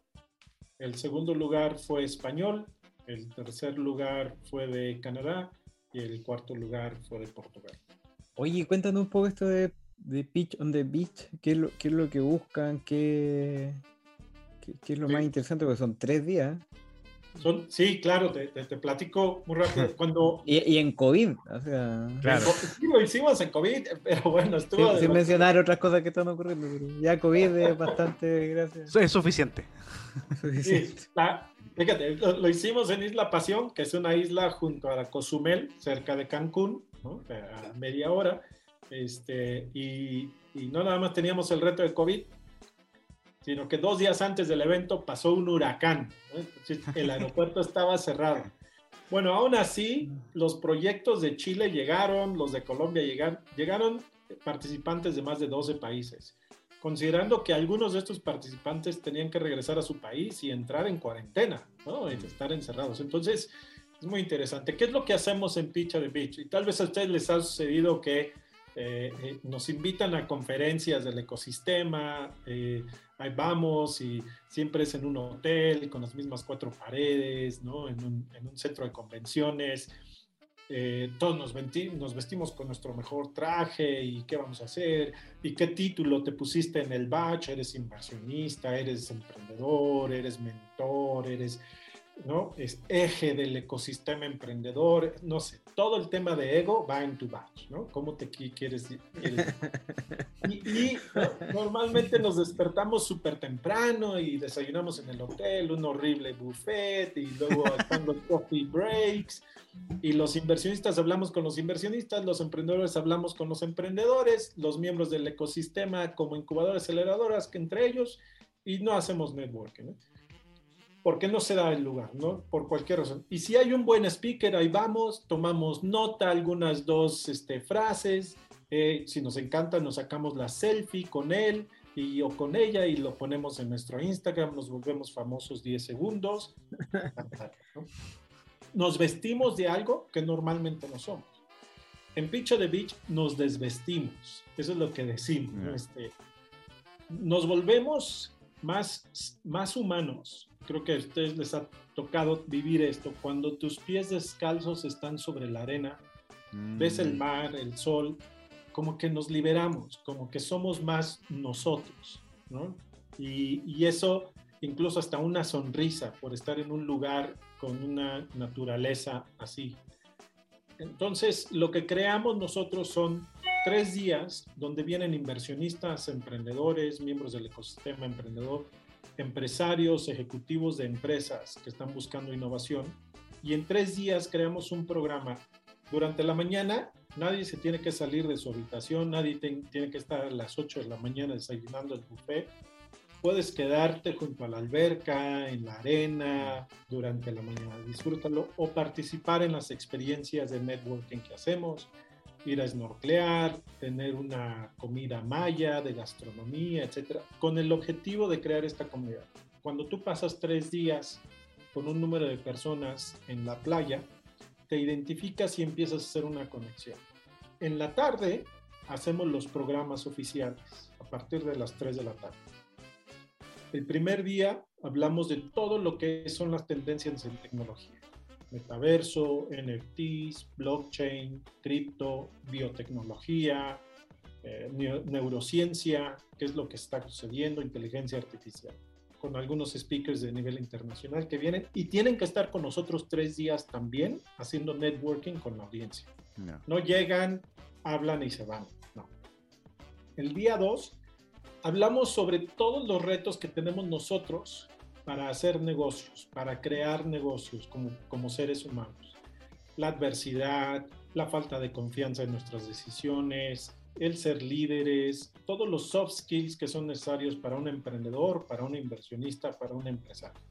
[SPEAKER 3] el segundo lugar fue español, el tercer lugar fue de Canadá y el cuarto lugar fue de Portugal.
[SPEAKER 2] Oye, cuéntanos un poco esto de, Pitch on the Beach, ¿qué es lo, qué es lo que buscan? ¿Qué, qué, es lo más interesante? Porque son tres días.
[SPEAKER 3] Son, sí, claro, te, te, platico muy rápido. Cuando...
[SPEAKER 2] y, en COVID, o sea.
[SPEAKER 3] Claro. Sí, lo hicimos en COVID, pero bueno, estuvo.
[SPEAKER 2] Sin, mencionar otras cosas que están ocurriendo, ya COVID es bastante, gracias.
[SPEAKER 4] Es suficiente.
[SPEAKER 3] Sí, fíjate, lo, hicimos en Isla Pasión, que es una isla junto a Cozumel, cerca de Cancún, a media hora. Este, y, no nada más teníamos el reto de COVID, sino que dos días antes del evento pasó un huracán. el aeropuerto estaba cerrado. Bueno, aún así, los proyectos de Chile llegaron, los de Colombia llegaron, llegaron participantes de más de 12 países considerando que algunos de estos participantes tenían que regresar a su país y entrar en cuarentena, ¿no? Y estar encerrados. Entonces, es muy interesante. ¿Qué es lo que hacemos en Picha de Beach? Y tal vez a ustedes les ha sucedido que eh, eh, nos invitan a conferencias del ecosistema, eh, ahí vamos y siempre es en un hotel con las mismas cuatro paredes, ¿no? En un, en un centro de convenciones. eh, todos nos, nos, vestimos con nuestro mejor traje y qué vamos a hacer y qué título te pusiste en el batch, eres inversionista, eres emprendedor, eres mentor, eres ¿no? Es eje del ecosistema emprendedor, no sé, todo el tema de ego va en tu batch, ¿no? ¿Cómo te quieres? Y, normalmente nos despertamos súper temprano y desayunamos en el hotel, un horrible buffet y luego están los coffee breaks y los inversionistas hablamos con los inversionistas, los emprendedores hablamos con los emprendedores, los miembros del ecosistema como incubadoras aceleradoras que entre ellos y no hacemos networking, ¿no? Porque no se da el lugar, ¿no? Por cualquier razón. Y si hay un buen speaker, ahí vamos, tomamos nota, algunas dos este, frases, eh, si nos encanta, nos sacamos la selfie con él y, o con ella y lo ponemos en nuestro Instagram, nos volvemos famosos 10 segundos. Nos vestimos de algo que normalmente no somos. En Picho de Beach nos desvestimos, eso es lo que decimos. Este, nos volvemos más, más humanos, creo que a ustedes les ha tocado vivir esto, cuando tus pies descalzos están sobre la arena, ves el mm. mar, el sol, como que nos liberamos, como que somos más nosotros, ¿no? Y, y eso, incluso hasta una sonrisa por estar en un lugar con una naturaleza así. Entonces, lo que creamos nosotros son tres días donde vienen inversionistas, emprendedores, miembros del ecosistema emprendedor, empresarios, ejecutivos de empresas que están buscando innovación y en tres días creamos un programa. Durante la mañana nadie se tiene que salir de su habitación, nadie tiene que estar a las 8 de la mañana desayunando el buffet. Puedes quedarte junto a la alberca, en la arena, durante la mañana, disfrútalo o participar en las experiencias de networking que hacemos ir a snorkelear, tener una comida maya, de gastronomía, etcétera, con el objetivo de crear esta comunidad. Cuando tú pasas tres días con un número de personas en la playa, te identificas y empiezas a hacer una conexión. En la tarde hacemos los programas oficiales a partir de las 3 de la tarde. El primer día hablamos de todo lo que son las tendencias en tecnología metaverso, NFTs, blockchain, cripto, biotecnología, eh, neurociencia, qué es lo que está sucediendo, inteligencia artificial, con algunos speakers de nivel internacional que vienen y tienen que estar con nosotros tres días también haciendo networking con la audiencia. No, no llegan, hablan y se van. No. El día dos hablamos sobre todos los retos que tenemos nosotros para hacer negocios, para crear negocios como, como seres humanos. La adversidad, la falta de confianza en nuestras decisiones, el ser líderes, todos los soft skills que son necesarios para un emprendedor, para un inversionista, para un empresario.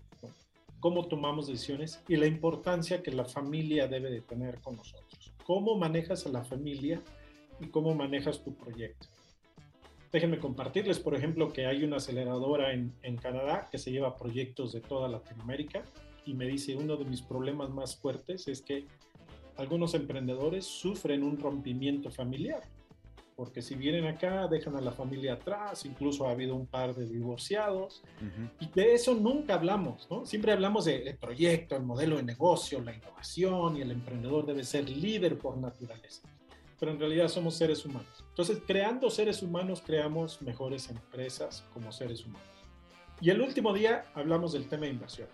[SPEAKER 3] Cómo tomamos decisiones y la importancia que la familia debe de tener con nosotros. Cómo manejas a la familia y cómo manejas tu proyecto. Déjenme compartirles, por ejemplo, que hay una aceleradora en, en, Canadá que se lleva proyectos de toda Latinoamérica y me dice uno de mis problemas más fuertes es que algunos emprendedores sufren un rompimiento familiar, porque si vienen acá dejan a la familia atrás, incluso ha habido un par de divorciados y de eso nunca hablamos, ¿no? Siempre hablamos del proyecto, el modelo de negocio, la innovación y el emprendedor debe ser líder por naturaleza pero en realidad somos seres humanos. Entonces, creando seres humanos, creamos mejores empresas como seres humanos. Y el último día hablamos del tema de inversión.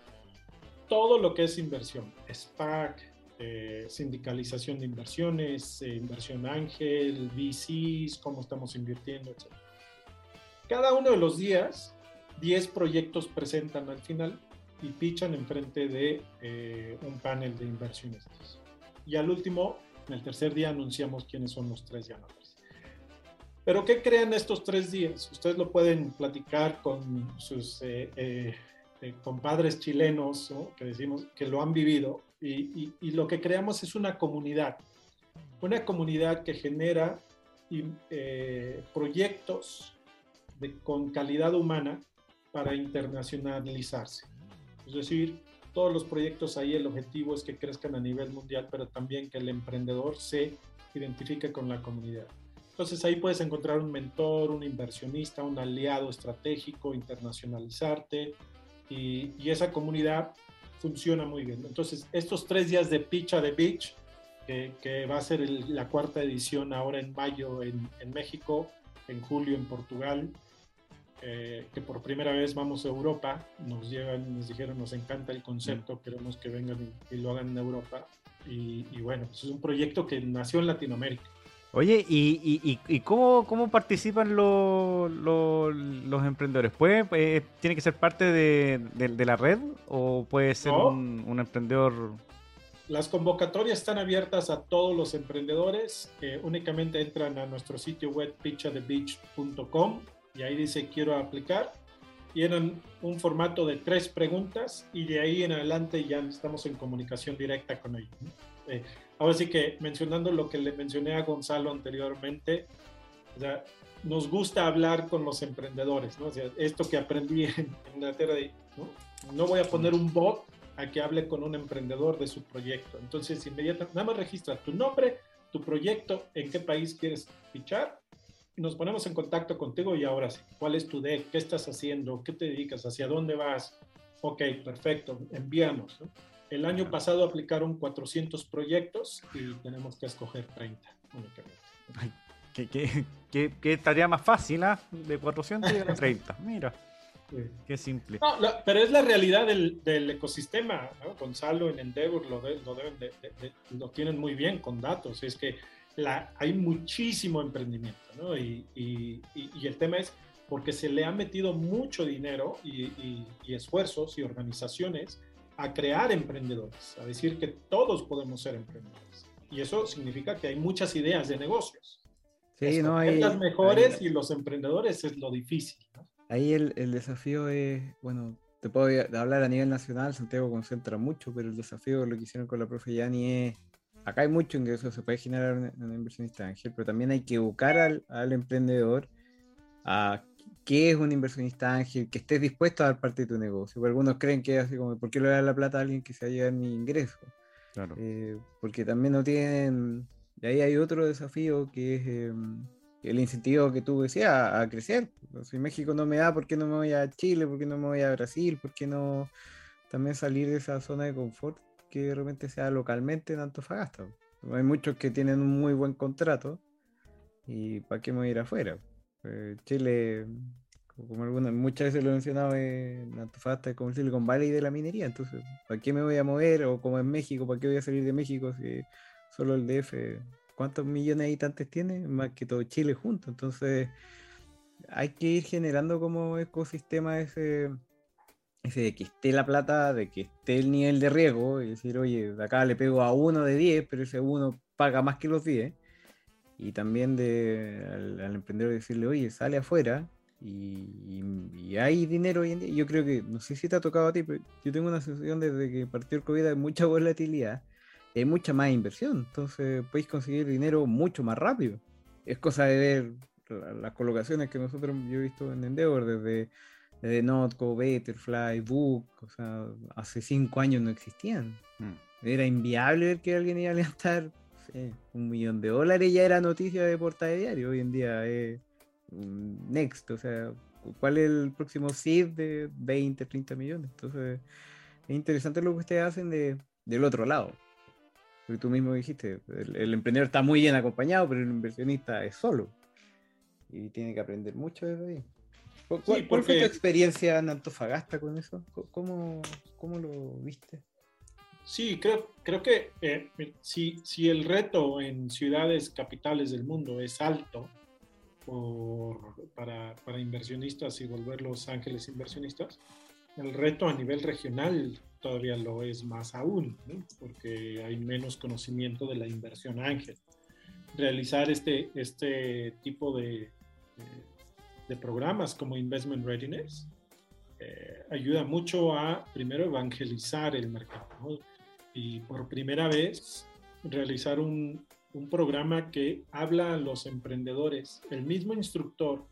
[SPEAKER 3] Todo lo que es inversión, SPAC, eh, sindicalización de inversiones, eh, inversión ángel, VCs, cómo estamos invirtiendo, etc. Cada uno de los días, 10 proyectos presentan al final y pichan enfrente de eh, un panel de inversionistas. Y al último, en el tercer día anunciamos quiénes son los tres ganadores. Pero ¿qué crean estos tres días? Ustedes lo pueden platicar con sus eh, eh, eh, compadres chilenos que decimos que lo han vivido y, lo que creamos es una comunidad, una comunidad que genera proyectos con calidad humana para internacionalizarse. Es decir, todos los proyectos ahí el objetivo es que crezcan a nivel mundial, pero también que el emprendedor se identifique con la comunidad. Entonces ahí puedes encontrar un mentor, un inversionista, un aliado estratégico, internacionalizarte y, esa comunidad funciona muy bien. Entonces estos tres días de Pitch a the Beach que, va a ser la cuarta edición ahora en mayo en, México, en julio en Portugal, eh, que por primera vez vamos a Europa, nos llevan, nos dijeron, nos encanta el concepto, queremos que vengan y, lo hagan en Europa. Y, bueno, pues es un proyecto que nació en Latinoamérica.
[SPEAKER 4] Oye, ¿y, y, cómo, cómo, participan los, los, emprendedores? ¿Puede, eh, ¿Tiene que ser parte de, de, la red o puede ser un, un emprendedor
[SPEAKER 3] las convocatorias están abiertas a todos los emprendedores. que únicamente entran a nuestro sitio web pitchathebeach.com y ahí dice quiero aplicar. Tienen un formato de tres preguntas y de ahí en adelante ya estamos en comunicación directa con ellos. Eh, ahora sí que mencionando lo que le mencioné a Gonzalo anteriormente, nos gusta hablar con los emprendedores. ¿no? esto que aprendí en Inglaterra, ¿no? no voy a poner un bot a que hable con un emprendedor de su proyecto. Entonces, inmediatamente, nada más registra tu nombre, tu proyecto, en qué país quieres fichar, nos ponemos en contacto contigo y ahora sí, ¿cuál es tu deck? ¿Qué estás haciendo? ¿Qué te dedicas? ¿Hacia dónde vas? Ok, perfecto, envíanos. El año pasado aplicaron 400 proyectos y tenemos que escoger 30
[SPEAKER 4] únicamente. ¿Qué, tarea más fácil, ¿ah? De 400 y 30, mira. Qué simple.
[SPEAKER 3] pero es la realidad del, ecosistema. Gonzalo en Endeavor lo, lo, tienen muy bien con datos. Es que la, hay muchísimo emprendimiento. ¿no? Y, el tema es porque se le ha metido mucho dinero y, esfuerzos y organizaciones a crear emprendedores, a decir que todos podemos ser emprendedores. Y eso significa que hay muchas ideas de negocios. Sí, no hay. Las mejores y los emprendedores es lo difícil.
[SPEAKER 2] Ahí el, el, desafío es, bueno, te puedo hablar a nivel nacional, Santiago concentra mucho, pero el desafío, lo que hicieron con la profe Yani es, acá hay mucho ingreso, se puede generar una, inversionista ángel, pero también hay que educar al, al, emprendedor a qué es un inversionista ángel, que estés dispuesto a dar parte de tu negocio. Porque algunos creen que es así como, ¿por qué le dar la plata a alguien que se va a llevar mi ingreso? Claro. Eh, porque también no tienen, y ahí hay otro desafío que es... Em, el incentivo que tú decías a, crecer. Si México no me da, ¿por qué no me voy a Chile? ¿Por qué no me voy a Brasil? ¿Por qué no también salir de esa zona de confort que de sea localmente en Antofagasta? Hay muchos que tienen un muy buen contrato y ¿para qué me voy a ir afuera? Eh, Chile, como algunas, muchas veces lo he mencionado en Antofagasta, es como el Silicon Valley de la minería, entonces ¿para qué me voy a mover? O como en México, ¿para qué voy a salir de México si solo el DF ¿Cuántos millones de habitantes tiene? Más que todo Chile junto. Entonces, hay que ir generando como ecosistema ese, ese de que esté la plata, de que esté el nivel de riesgo, y decir, oye, acá le pego a uno de 10, pero ese uno paga más que los 10. Y también de, al, emprendedor decirle, oye, sale afuera y, hay dinero hoy en día. Yo creo que, no sé si te ha tocado a ti, pero yo tengo una sensación desde que partió el COVID hay mucha volatilidad hay mucha más inversión, entonces podéis conseguir dinero mucho más rápido. Es cosa de ver las colocaciones que nosotros yo he visto en Endeavor desde, desde Notco, Betterfly, Book, o sea, hace cinco años no existían. Mm. Era inviable ver que alguien iba a levantar un millón de dólares, ya era noticia de portada de diario, hoy en día es un next, o sea, ¿cuál es el próximo seed de 20, 30 millones? Entonces, es interesante lo que ustedes hacen de, del otro lado porque tú mismo dijiste, el, emprendedor está muy bien acompañado, pero el inversionista es solo. Y tiene que aprender mucho desde ahí. ¿Cuál, fue tu experiencia en Antofagasta con eso? ¿Cómo, cómo lo viste?
[SPEAKER 3] Sí, creo, creo que eh, si, si, el reto en ciudades capitales del mundo es alto para, para inversionistas y volverlos ángeles inversionistas, el reto a nivel regional todavía lo es más aún, porque hay menos conocimiento de la inversión ángel. Realizar este, este tipo de, de, programas como Investment Readiness eh, ayuda mucho a, primero, evangelizar el mercado. Y por primera vez, realizar un, un programa que habla a los emprendedores, el mismo instructor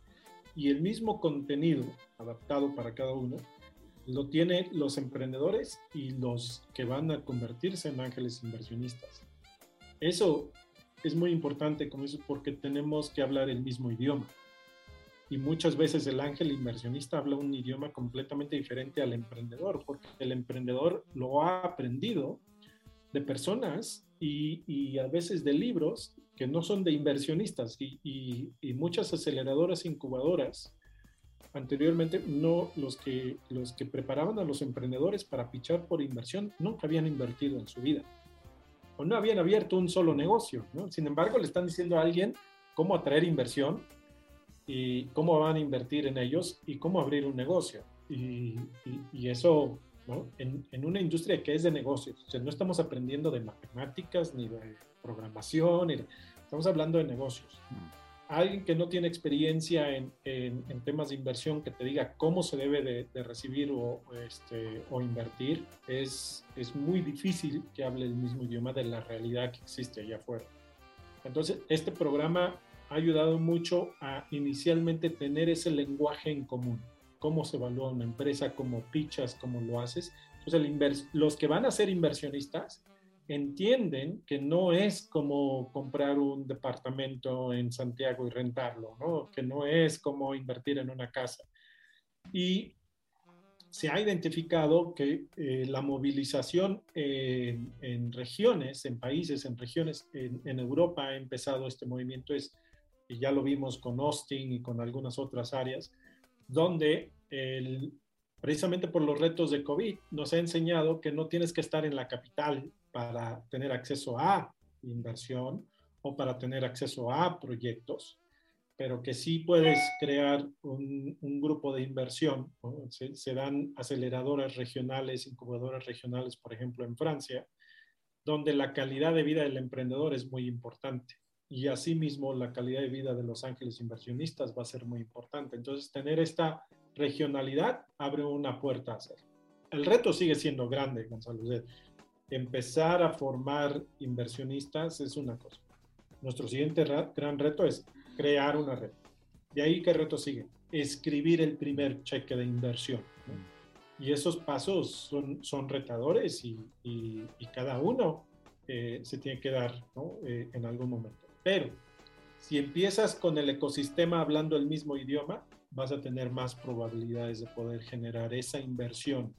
[SPEAKER 3] y el mismo contenido adaptado para cada uno, lo tienen los emprendedores y los que van a convertirse en ángeles inversionistas. Eso es muy importante, como eso, porque tenemos que hablar el mismo idioma. Y muchas veces el ángel inversionista habla un idioma completamente diferente al emprendedor, porque el emprendedor lo ha aprendido de personas y, a veces de libros que no son de inversionistas y, muchas aceleradoras incubadoras anteriormente no los que los que preparaban a los emprendedores para pichar por inversión nunca habían invertido en su vida. O no habían abierto un solo negocio sin embargo le están diciendo a alguien cómo atraer inversión y cómo van a invertir en ellos y cómo abrir un negocio y, eso en, una industria que es de negocios. O sea, no estamos aprendiendo de matemáticas ni de programación, estamos hablando de negocios. Mm. Alguien que no tiene experiencia en, temas de inversión que te diga cómo se debe de, recibir o, este, o invertir, es, es muy difícil que hable el mismo idioma de la realidad que existe allá afuera. Entonces, este programa ha ayudado mucho a inicialmente tener ese lenguaje en común cómo se evalúa una empresa, cómo pichas, cómo lo haces. Entonces, los que van a ser inversionistas entienden que no es como comprar un departamento en Santiago y rentarlo, ¿no? que no es como invertir en una casa. Y se ha identificado que eh, la movilización en, regiones, en países, en regiones, en, en, Europa ha empezado este movimiento, es, y ya lo vimos con Austin y con algunas otras áreas, donde precisamente por los retos de COVID nos ha enseñado que no tienes que estar en la capital para tener acceso a inversión o para tener acceso a proyectos, pero que sí puedes crear un, grupo de inversión. Se, se, dan aceleradoras regionales, incubadoras regionales, por ejemplo, en Francia, donde la calidad de vida del emprendedor es muy importante y asimismo la calidad de vida de los ángeles inversionistas va a ser muy importante. Entonces, tener esta regionalidad abre una puerta a hacer. El reto sigue siendo grande, Gonzalo. Empezar a formar inversionistas es una cosa. Nuestro siguiente gran reto es crear una red. De ahí, ¿qué reto sigue? Escribir el primer cheque de inversión. Y esos pasos son, son retadores y, y, cada uno eh, se tiene que dar eh, en algún momento. Pero si empiezas con el ecosistema hablando el mismo idioma, vas a tener más probabilidades de poder generar esa inversión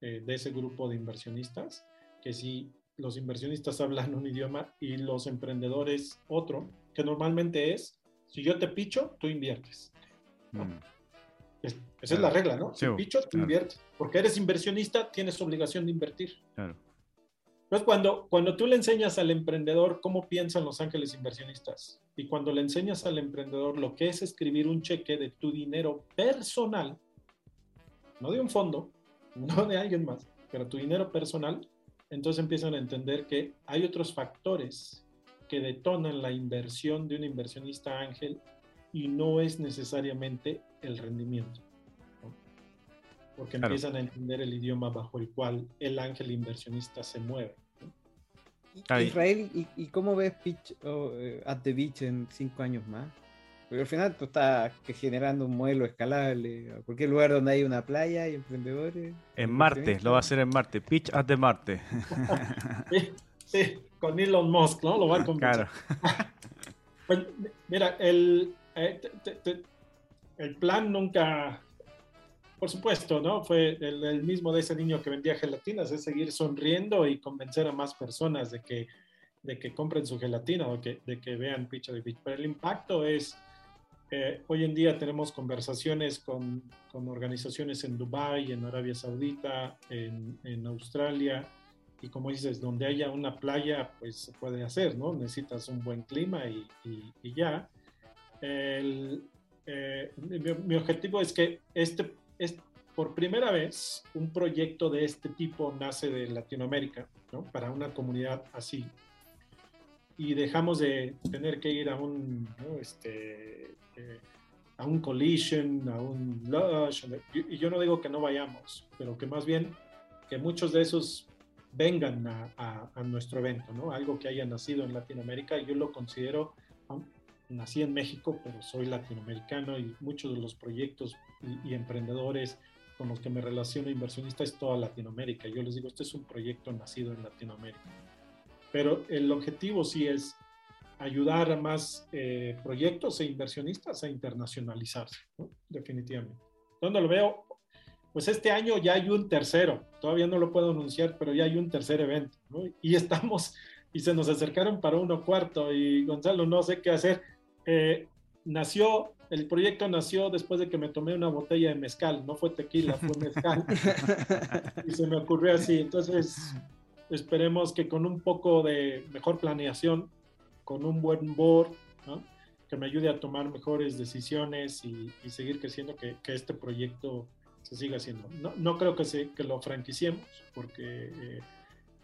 [SPEAKER 3] eh, de ese grupo de inversionistas que si los inversionistas hablan un idioma y los emprendedores otro, que normalmente es, si yo te picho, tú inviertes. Mm. esa es la regla, ¿no? Si picho, tú inviertes. Porque eres inversionista, tienes obligación de invertir. Claro. Entonces, cuando, cuando tú le enseñas al emprendedor cómo piensan los ángeles inversionistas y cuando le enseñas al emprendedor lo que es escribir un cheque de tu dinero personal, no de un fondo, no de alguien más, pero tu dinero personal, entonces empiezan a entender que hay otros factores que detonan la inversión de un inversionista ángel y no es necesariamente el rendimiento porque empiezan a entender el idioma bajo el cual el ángel inversionista se mueve.
[SPEAKER 2] Israel, ¿y, cómo ves Pitch eh, at the Beach en cinco años más? Porque al final tú estás generando un modelo escalable a cualquier lugar donde hay una playa y emprendedores.
[SPEAKER 4] En Marte, lo va a hacer en Marte. Pitch at the Marte.
[SPEAKER 3] sí, con Elon Musk, ¿no? Lo va a convencer. Claro. Pues, mira, el, eh, el plan nunca por supuesto, ¿no? Fue el, mismo de ese niño que vendía gelatinas, es seguir sonriendo y convencer a más personas de que, de que compren su gelatina o que, de que vean Picha de Beach. Pero el impacto es, eh, hoy en día tenemos conversaciones con, con, organizaciones en Dubái, en Arabia Saudita, en, en Australia, y como dices, donde haya una playa, pues se puede hacer, ¿no? Necesitas un buen clima y, y, ya. Eh, mi, objetivo es que este es por primera vez un proyecto de este tipo nace de Latinoamérica, ¿no? Para una comunidad así. Y dejamos de tener que ir a un, este, eh, a un collision, a un lush. Y yo no digo que no vayamos, pero que más bien que muchos de esos vengan a, a, nuestro evento, ¿no? Algo que haya nacido en Latinoamérica. Yo lo considero, nací en México, pero soy latinoamericano y muchos de los proyectos y, emprendedores con los que me relaciono inversionista es toda Latinoamérica. Yo les digo, este es un proyecto nacido en Latinoamérica. Pero el objetivo sí es ayudar a más eh, proyectos e inversionistas a internacionalizarse, definitivamente. ¿Dónde lo veo? pues este año ya hay un tercero, todavía no lo puedo anunciar, pero ya hay un tercer evento, ¿no? Y estamos, y se nos acercaron para uno cuarto, y Gonzalo, no sé qué hacer. Eh, nació, el proyecto nació después de que me tomé una botella de mezcal, no fue tequila, fue mezcal. y se me ocurrió así, entonces esperemos que con un poco de mejor planeación, con un buen board, ¿no? que me ayude a tomar mejores decisiones y, y seguir creciendo, que, que este proyecto se siga haciendo. No, no creo que, se, que lo franquiciemos, porque eh,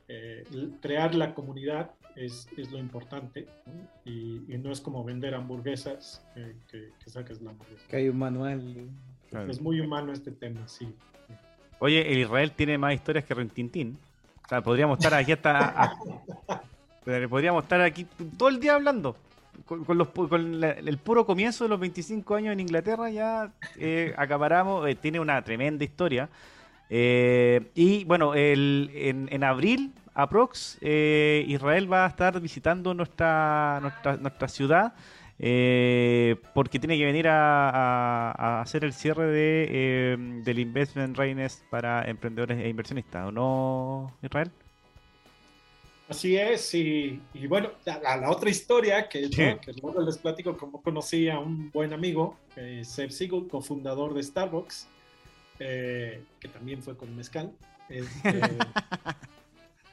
[SPEAKER 3] eh, crear la comunidad es, es lo importante ¿no? Y, y, no es como vender hamburguesas eh, que, que, saques la hamburguesa.
[SPEAKER 2] Que hay un manual.
[SPEAKER 3] Claro. Es muy humano este tema, sí.
[SPEAKER 1] Oye, el Israel tiene más historias que Rentintín. O sea, podríamos estar aquí hasta. A, podríamos estar aquí todo el día hablando con, con, los, con la, el puro comienzo de los 25 años en Inglaterra ya eh, acaparamos, eh, tiene una tremenda historia. Eh, y bueno, el, en, en, abril, aprox, eh, Israel va a estar visitando nuestra, nuestra, nuestra ciudad. porque tiene que venir a, a, a hacer el cierre de, del Investment Readiness para emprendedores e inversionistas, ¿o no, Israel?
[SPEAKER 3] Así es, y, y bueno, la, la, otra historia que, sí. ¿no? que luego les platico cómo conocí a un buen amigo, eh, Seb Siegel, cofundador de Starbucks, eh, que también fue con Mezcal.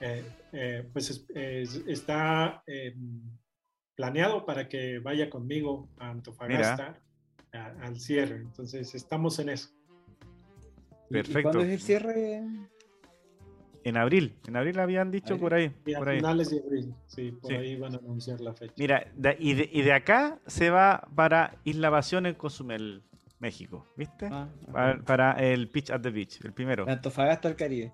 [SPEAKER 3] Eh, pues es, es, está em, planeado para que vaya conmigo a Antofagasta a, al cierre, entonces estamos en eso.
[SPEAKER 2] Perfecto. ¿Y ¿Cuándo es el cierre?
[SPEAKER 1] En abril, en abril habían dicho ahí, por ahí.
[SPEAKER 3] a
[SPEAKER 1] por
[SPEAKER 3] finales ahí. de abril, sí, por sí. ahí van a anunciar la fecha.
[SPEAKER 1] Mira, de, y, de, y, de, acá se va para Isla Pasión en Cozumel, México, ¿viste? Ah, para, para, el Pitch at the Beach, el primero.
[SPEAKER 2] De Antofagasta al Caribe.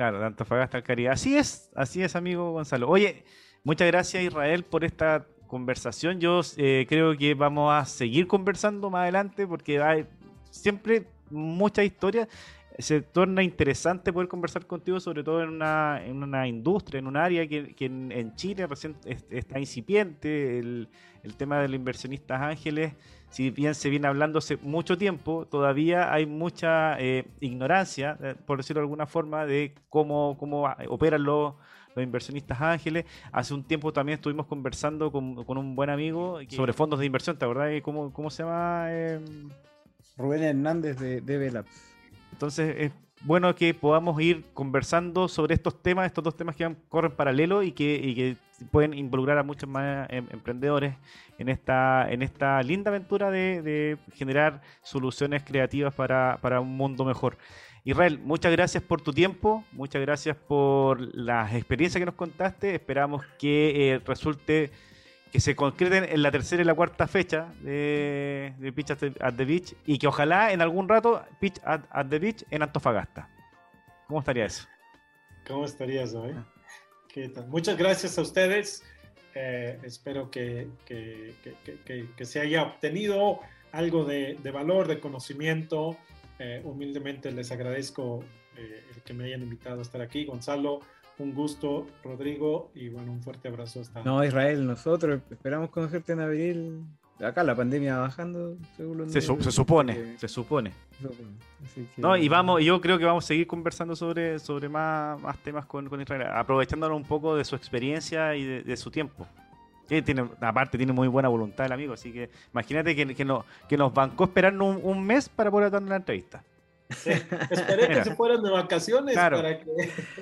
[SPEAKER 1] Claro, de Antofagasta al Caribe. Así es, así es, amigo Gonzalo. Oye, muchas gracias Israel por esta conversación. Yo eh, creo que vamos a seguir conversando más adelante porque hay siempre muchas historias se torna interesante poder conversar contigo, sobre todo en una, en una industria, en un área que, que en, en, Chile recién está incipiente, el, el, tema de los inversionistas ángeles, si bien se viene hablando hace mucho tiempo, todavía hay mucha eh, ignorancia, eh, por decirlo de alguna forma, de cómo, cómo operan los, los inversionistas ángeles. Hace un tiempo también estuvimos conversando con, con un buen amigo sobre fondos de inversión, ¿te acordás? ¿Cómo, cómo se llama? Eh...
[SPEAKER 2] Rubén Hernández de, de Velabs.
[SPEAKER 1] Entonces es bueno que podamos ir conversando sobre estos temas, estos dos temas que van, corren paralelo y que, y que, pueden involucrar a muchos más em, emprendedores en esta, en esta linda aventura de, generar soluciones creativas para, para, un mundo mejor. Israel, muchas gracias por tu tiempo, muchas gracias por las experiencias que nos contaste. Esperamos que eh, resulte que se concreten en la tercera y la cuarta fecha de, de Pitch at the, at the, Beach y que ojalá en algún rato Pitch at, at, the Beach en Antofagasta. ¿Cómo estaría eso?
[SPEAKER 3] ¿Cómo estaría eso? Eh? Muchas gracias a ustedes. Eh, espero que, que, que, que, se haya obtenido algo de, de valor, de conocimiento. Eh, humildemente les agradezco eh, el que me hayan invitado a estar aquí. Gonzalo, un gusto, Rodrigo, y bueno, un fuerte abrazo hasta.
[SPEAKER 2] No, Israel, nosotros esperamos conocerte en abril. Acá la pandemia bajando, según
[SPEAKER 1] se, su se, supone, que... se supone, que... No, y vamos, yo creo que vamos a seguir conversando sobre, sobre más, más temas con, con Israel, aprovechándonos un poco de su experiencia y de, de su tiempo. Tiene, aparte, tiene muy buena voluntad el amigo, así que imagínate que, que, no, que nos bancó esperando un, un mes para poder dar la entrevista.
[SPEAKER 3] Sí. Esperé Mira. que se fueran de vacaciones
[SPEAKER 1] claro,
[SPEAKER 3] para que.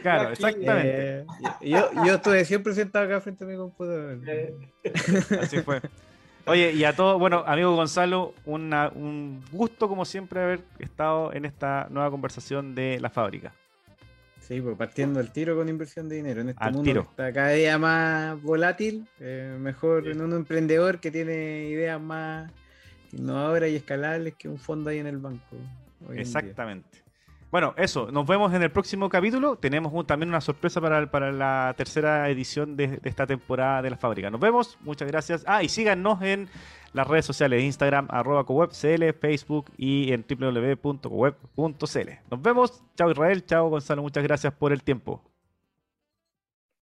[SPEAKER 1] Claro, aquí,
[SPEAKER 2] exactamente. Eh, yo, yo estuve siempre sentado acá frente a mi computador.
[SPEAKER 3] Eh.
[SPEAKER 1] Así fue. Oye, y a todos, bueno, amigo Gonzalo, una, un gusto como siempre haber estado en esta nueva conversación de la fábrica.
[SPEAKER 2] Sí, pues partiendo el tiro con inversión de dinero. En este
[SPEAKER 1] Al
[SPEAKER 2] mundo
[SPEAKER 1] tiro.
[SPEAKER 2] que está cada día más volátil, eh, mejor sí. en un emprendedor que tiene ideas más innovadoras y escalables que un fondo ahí en el banco.
[SPEAKER 1] Exactamente. Bueno, eso, nos vemos en el próximo capítulo. Tenemos un, también una sorpresa para, para la tercera edición de, esta temporada de la fábrica. Nos vemos, muchas gracias. Ah, y síganos en las redes sociales, Instagram, arroba cowebcl, Facebook y en www.coweb.cl. Nos vemos, chao Israel, chao Gonzalo, muchas gracias por el tiempo.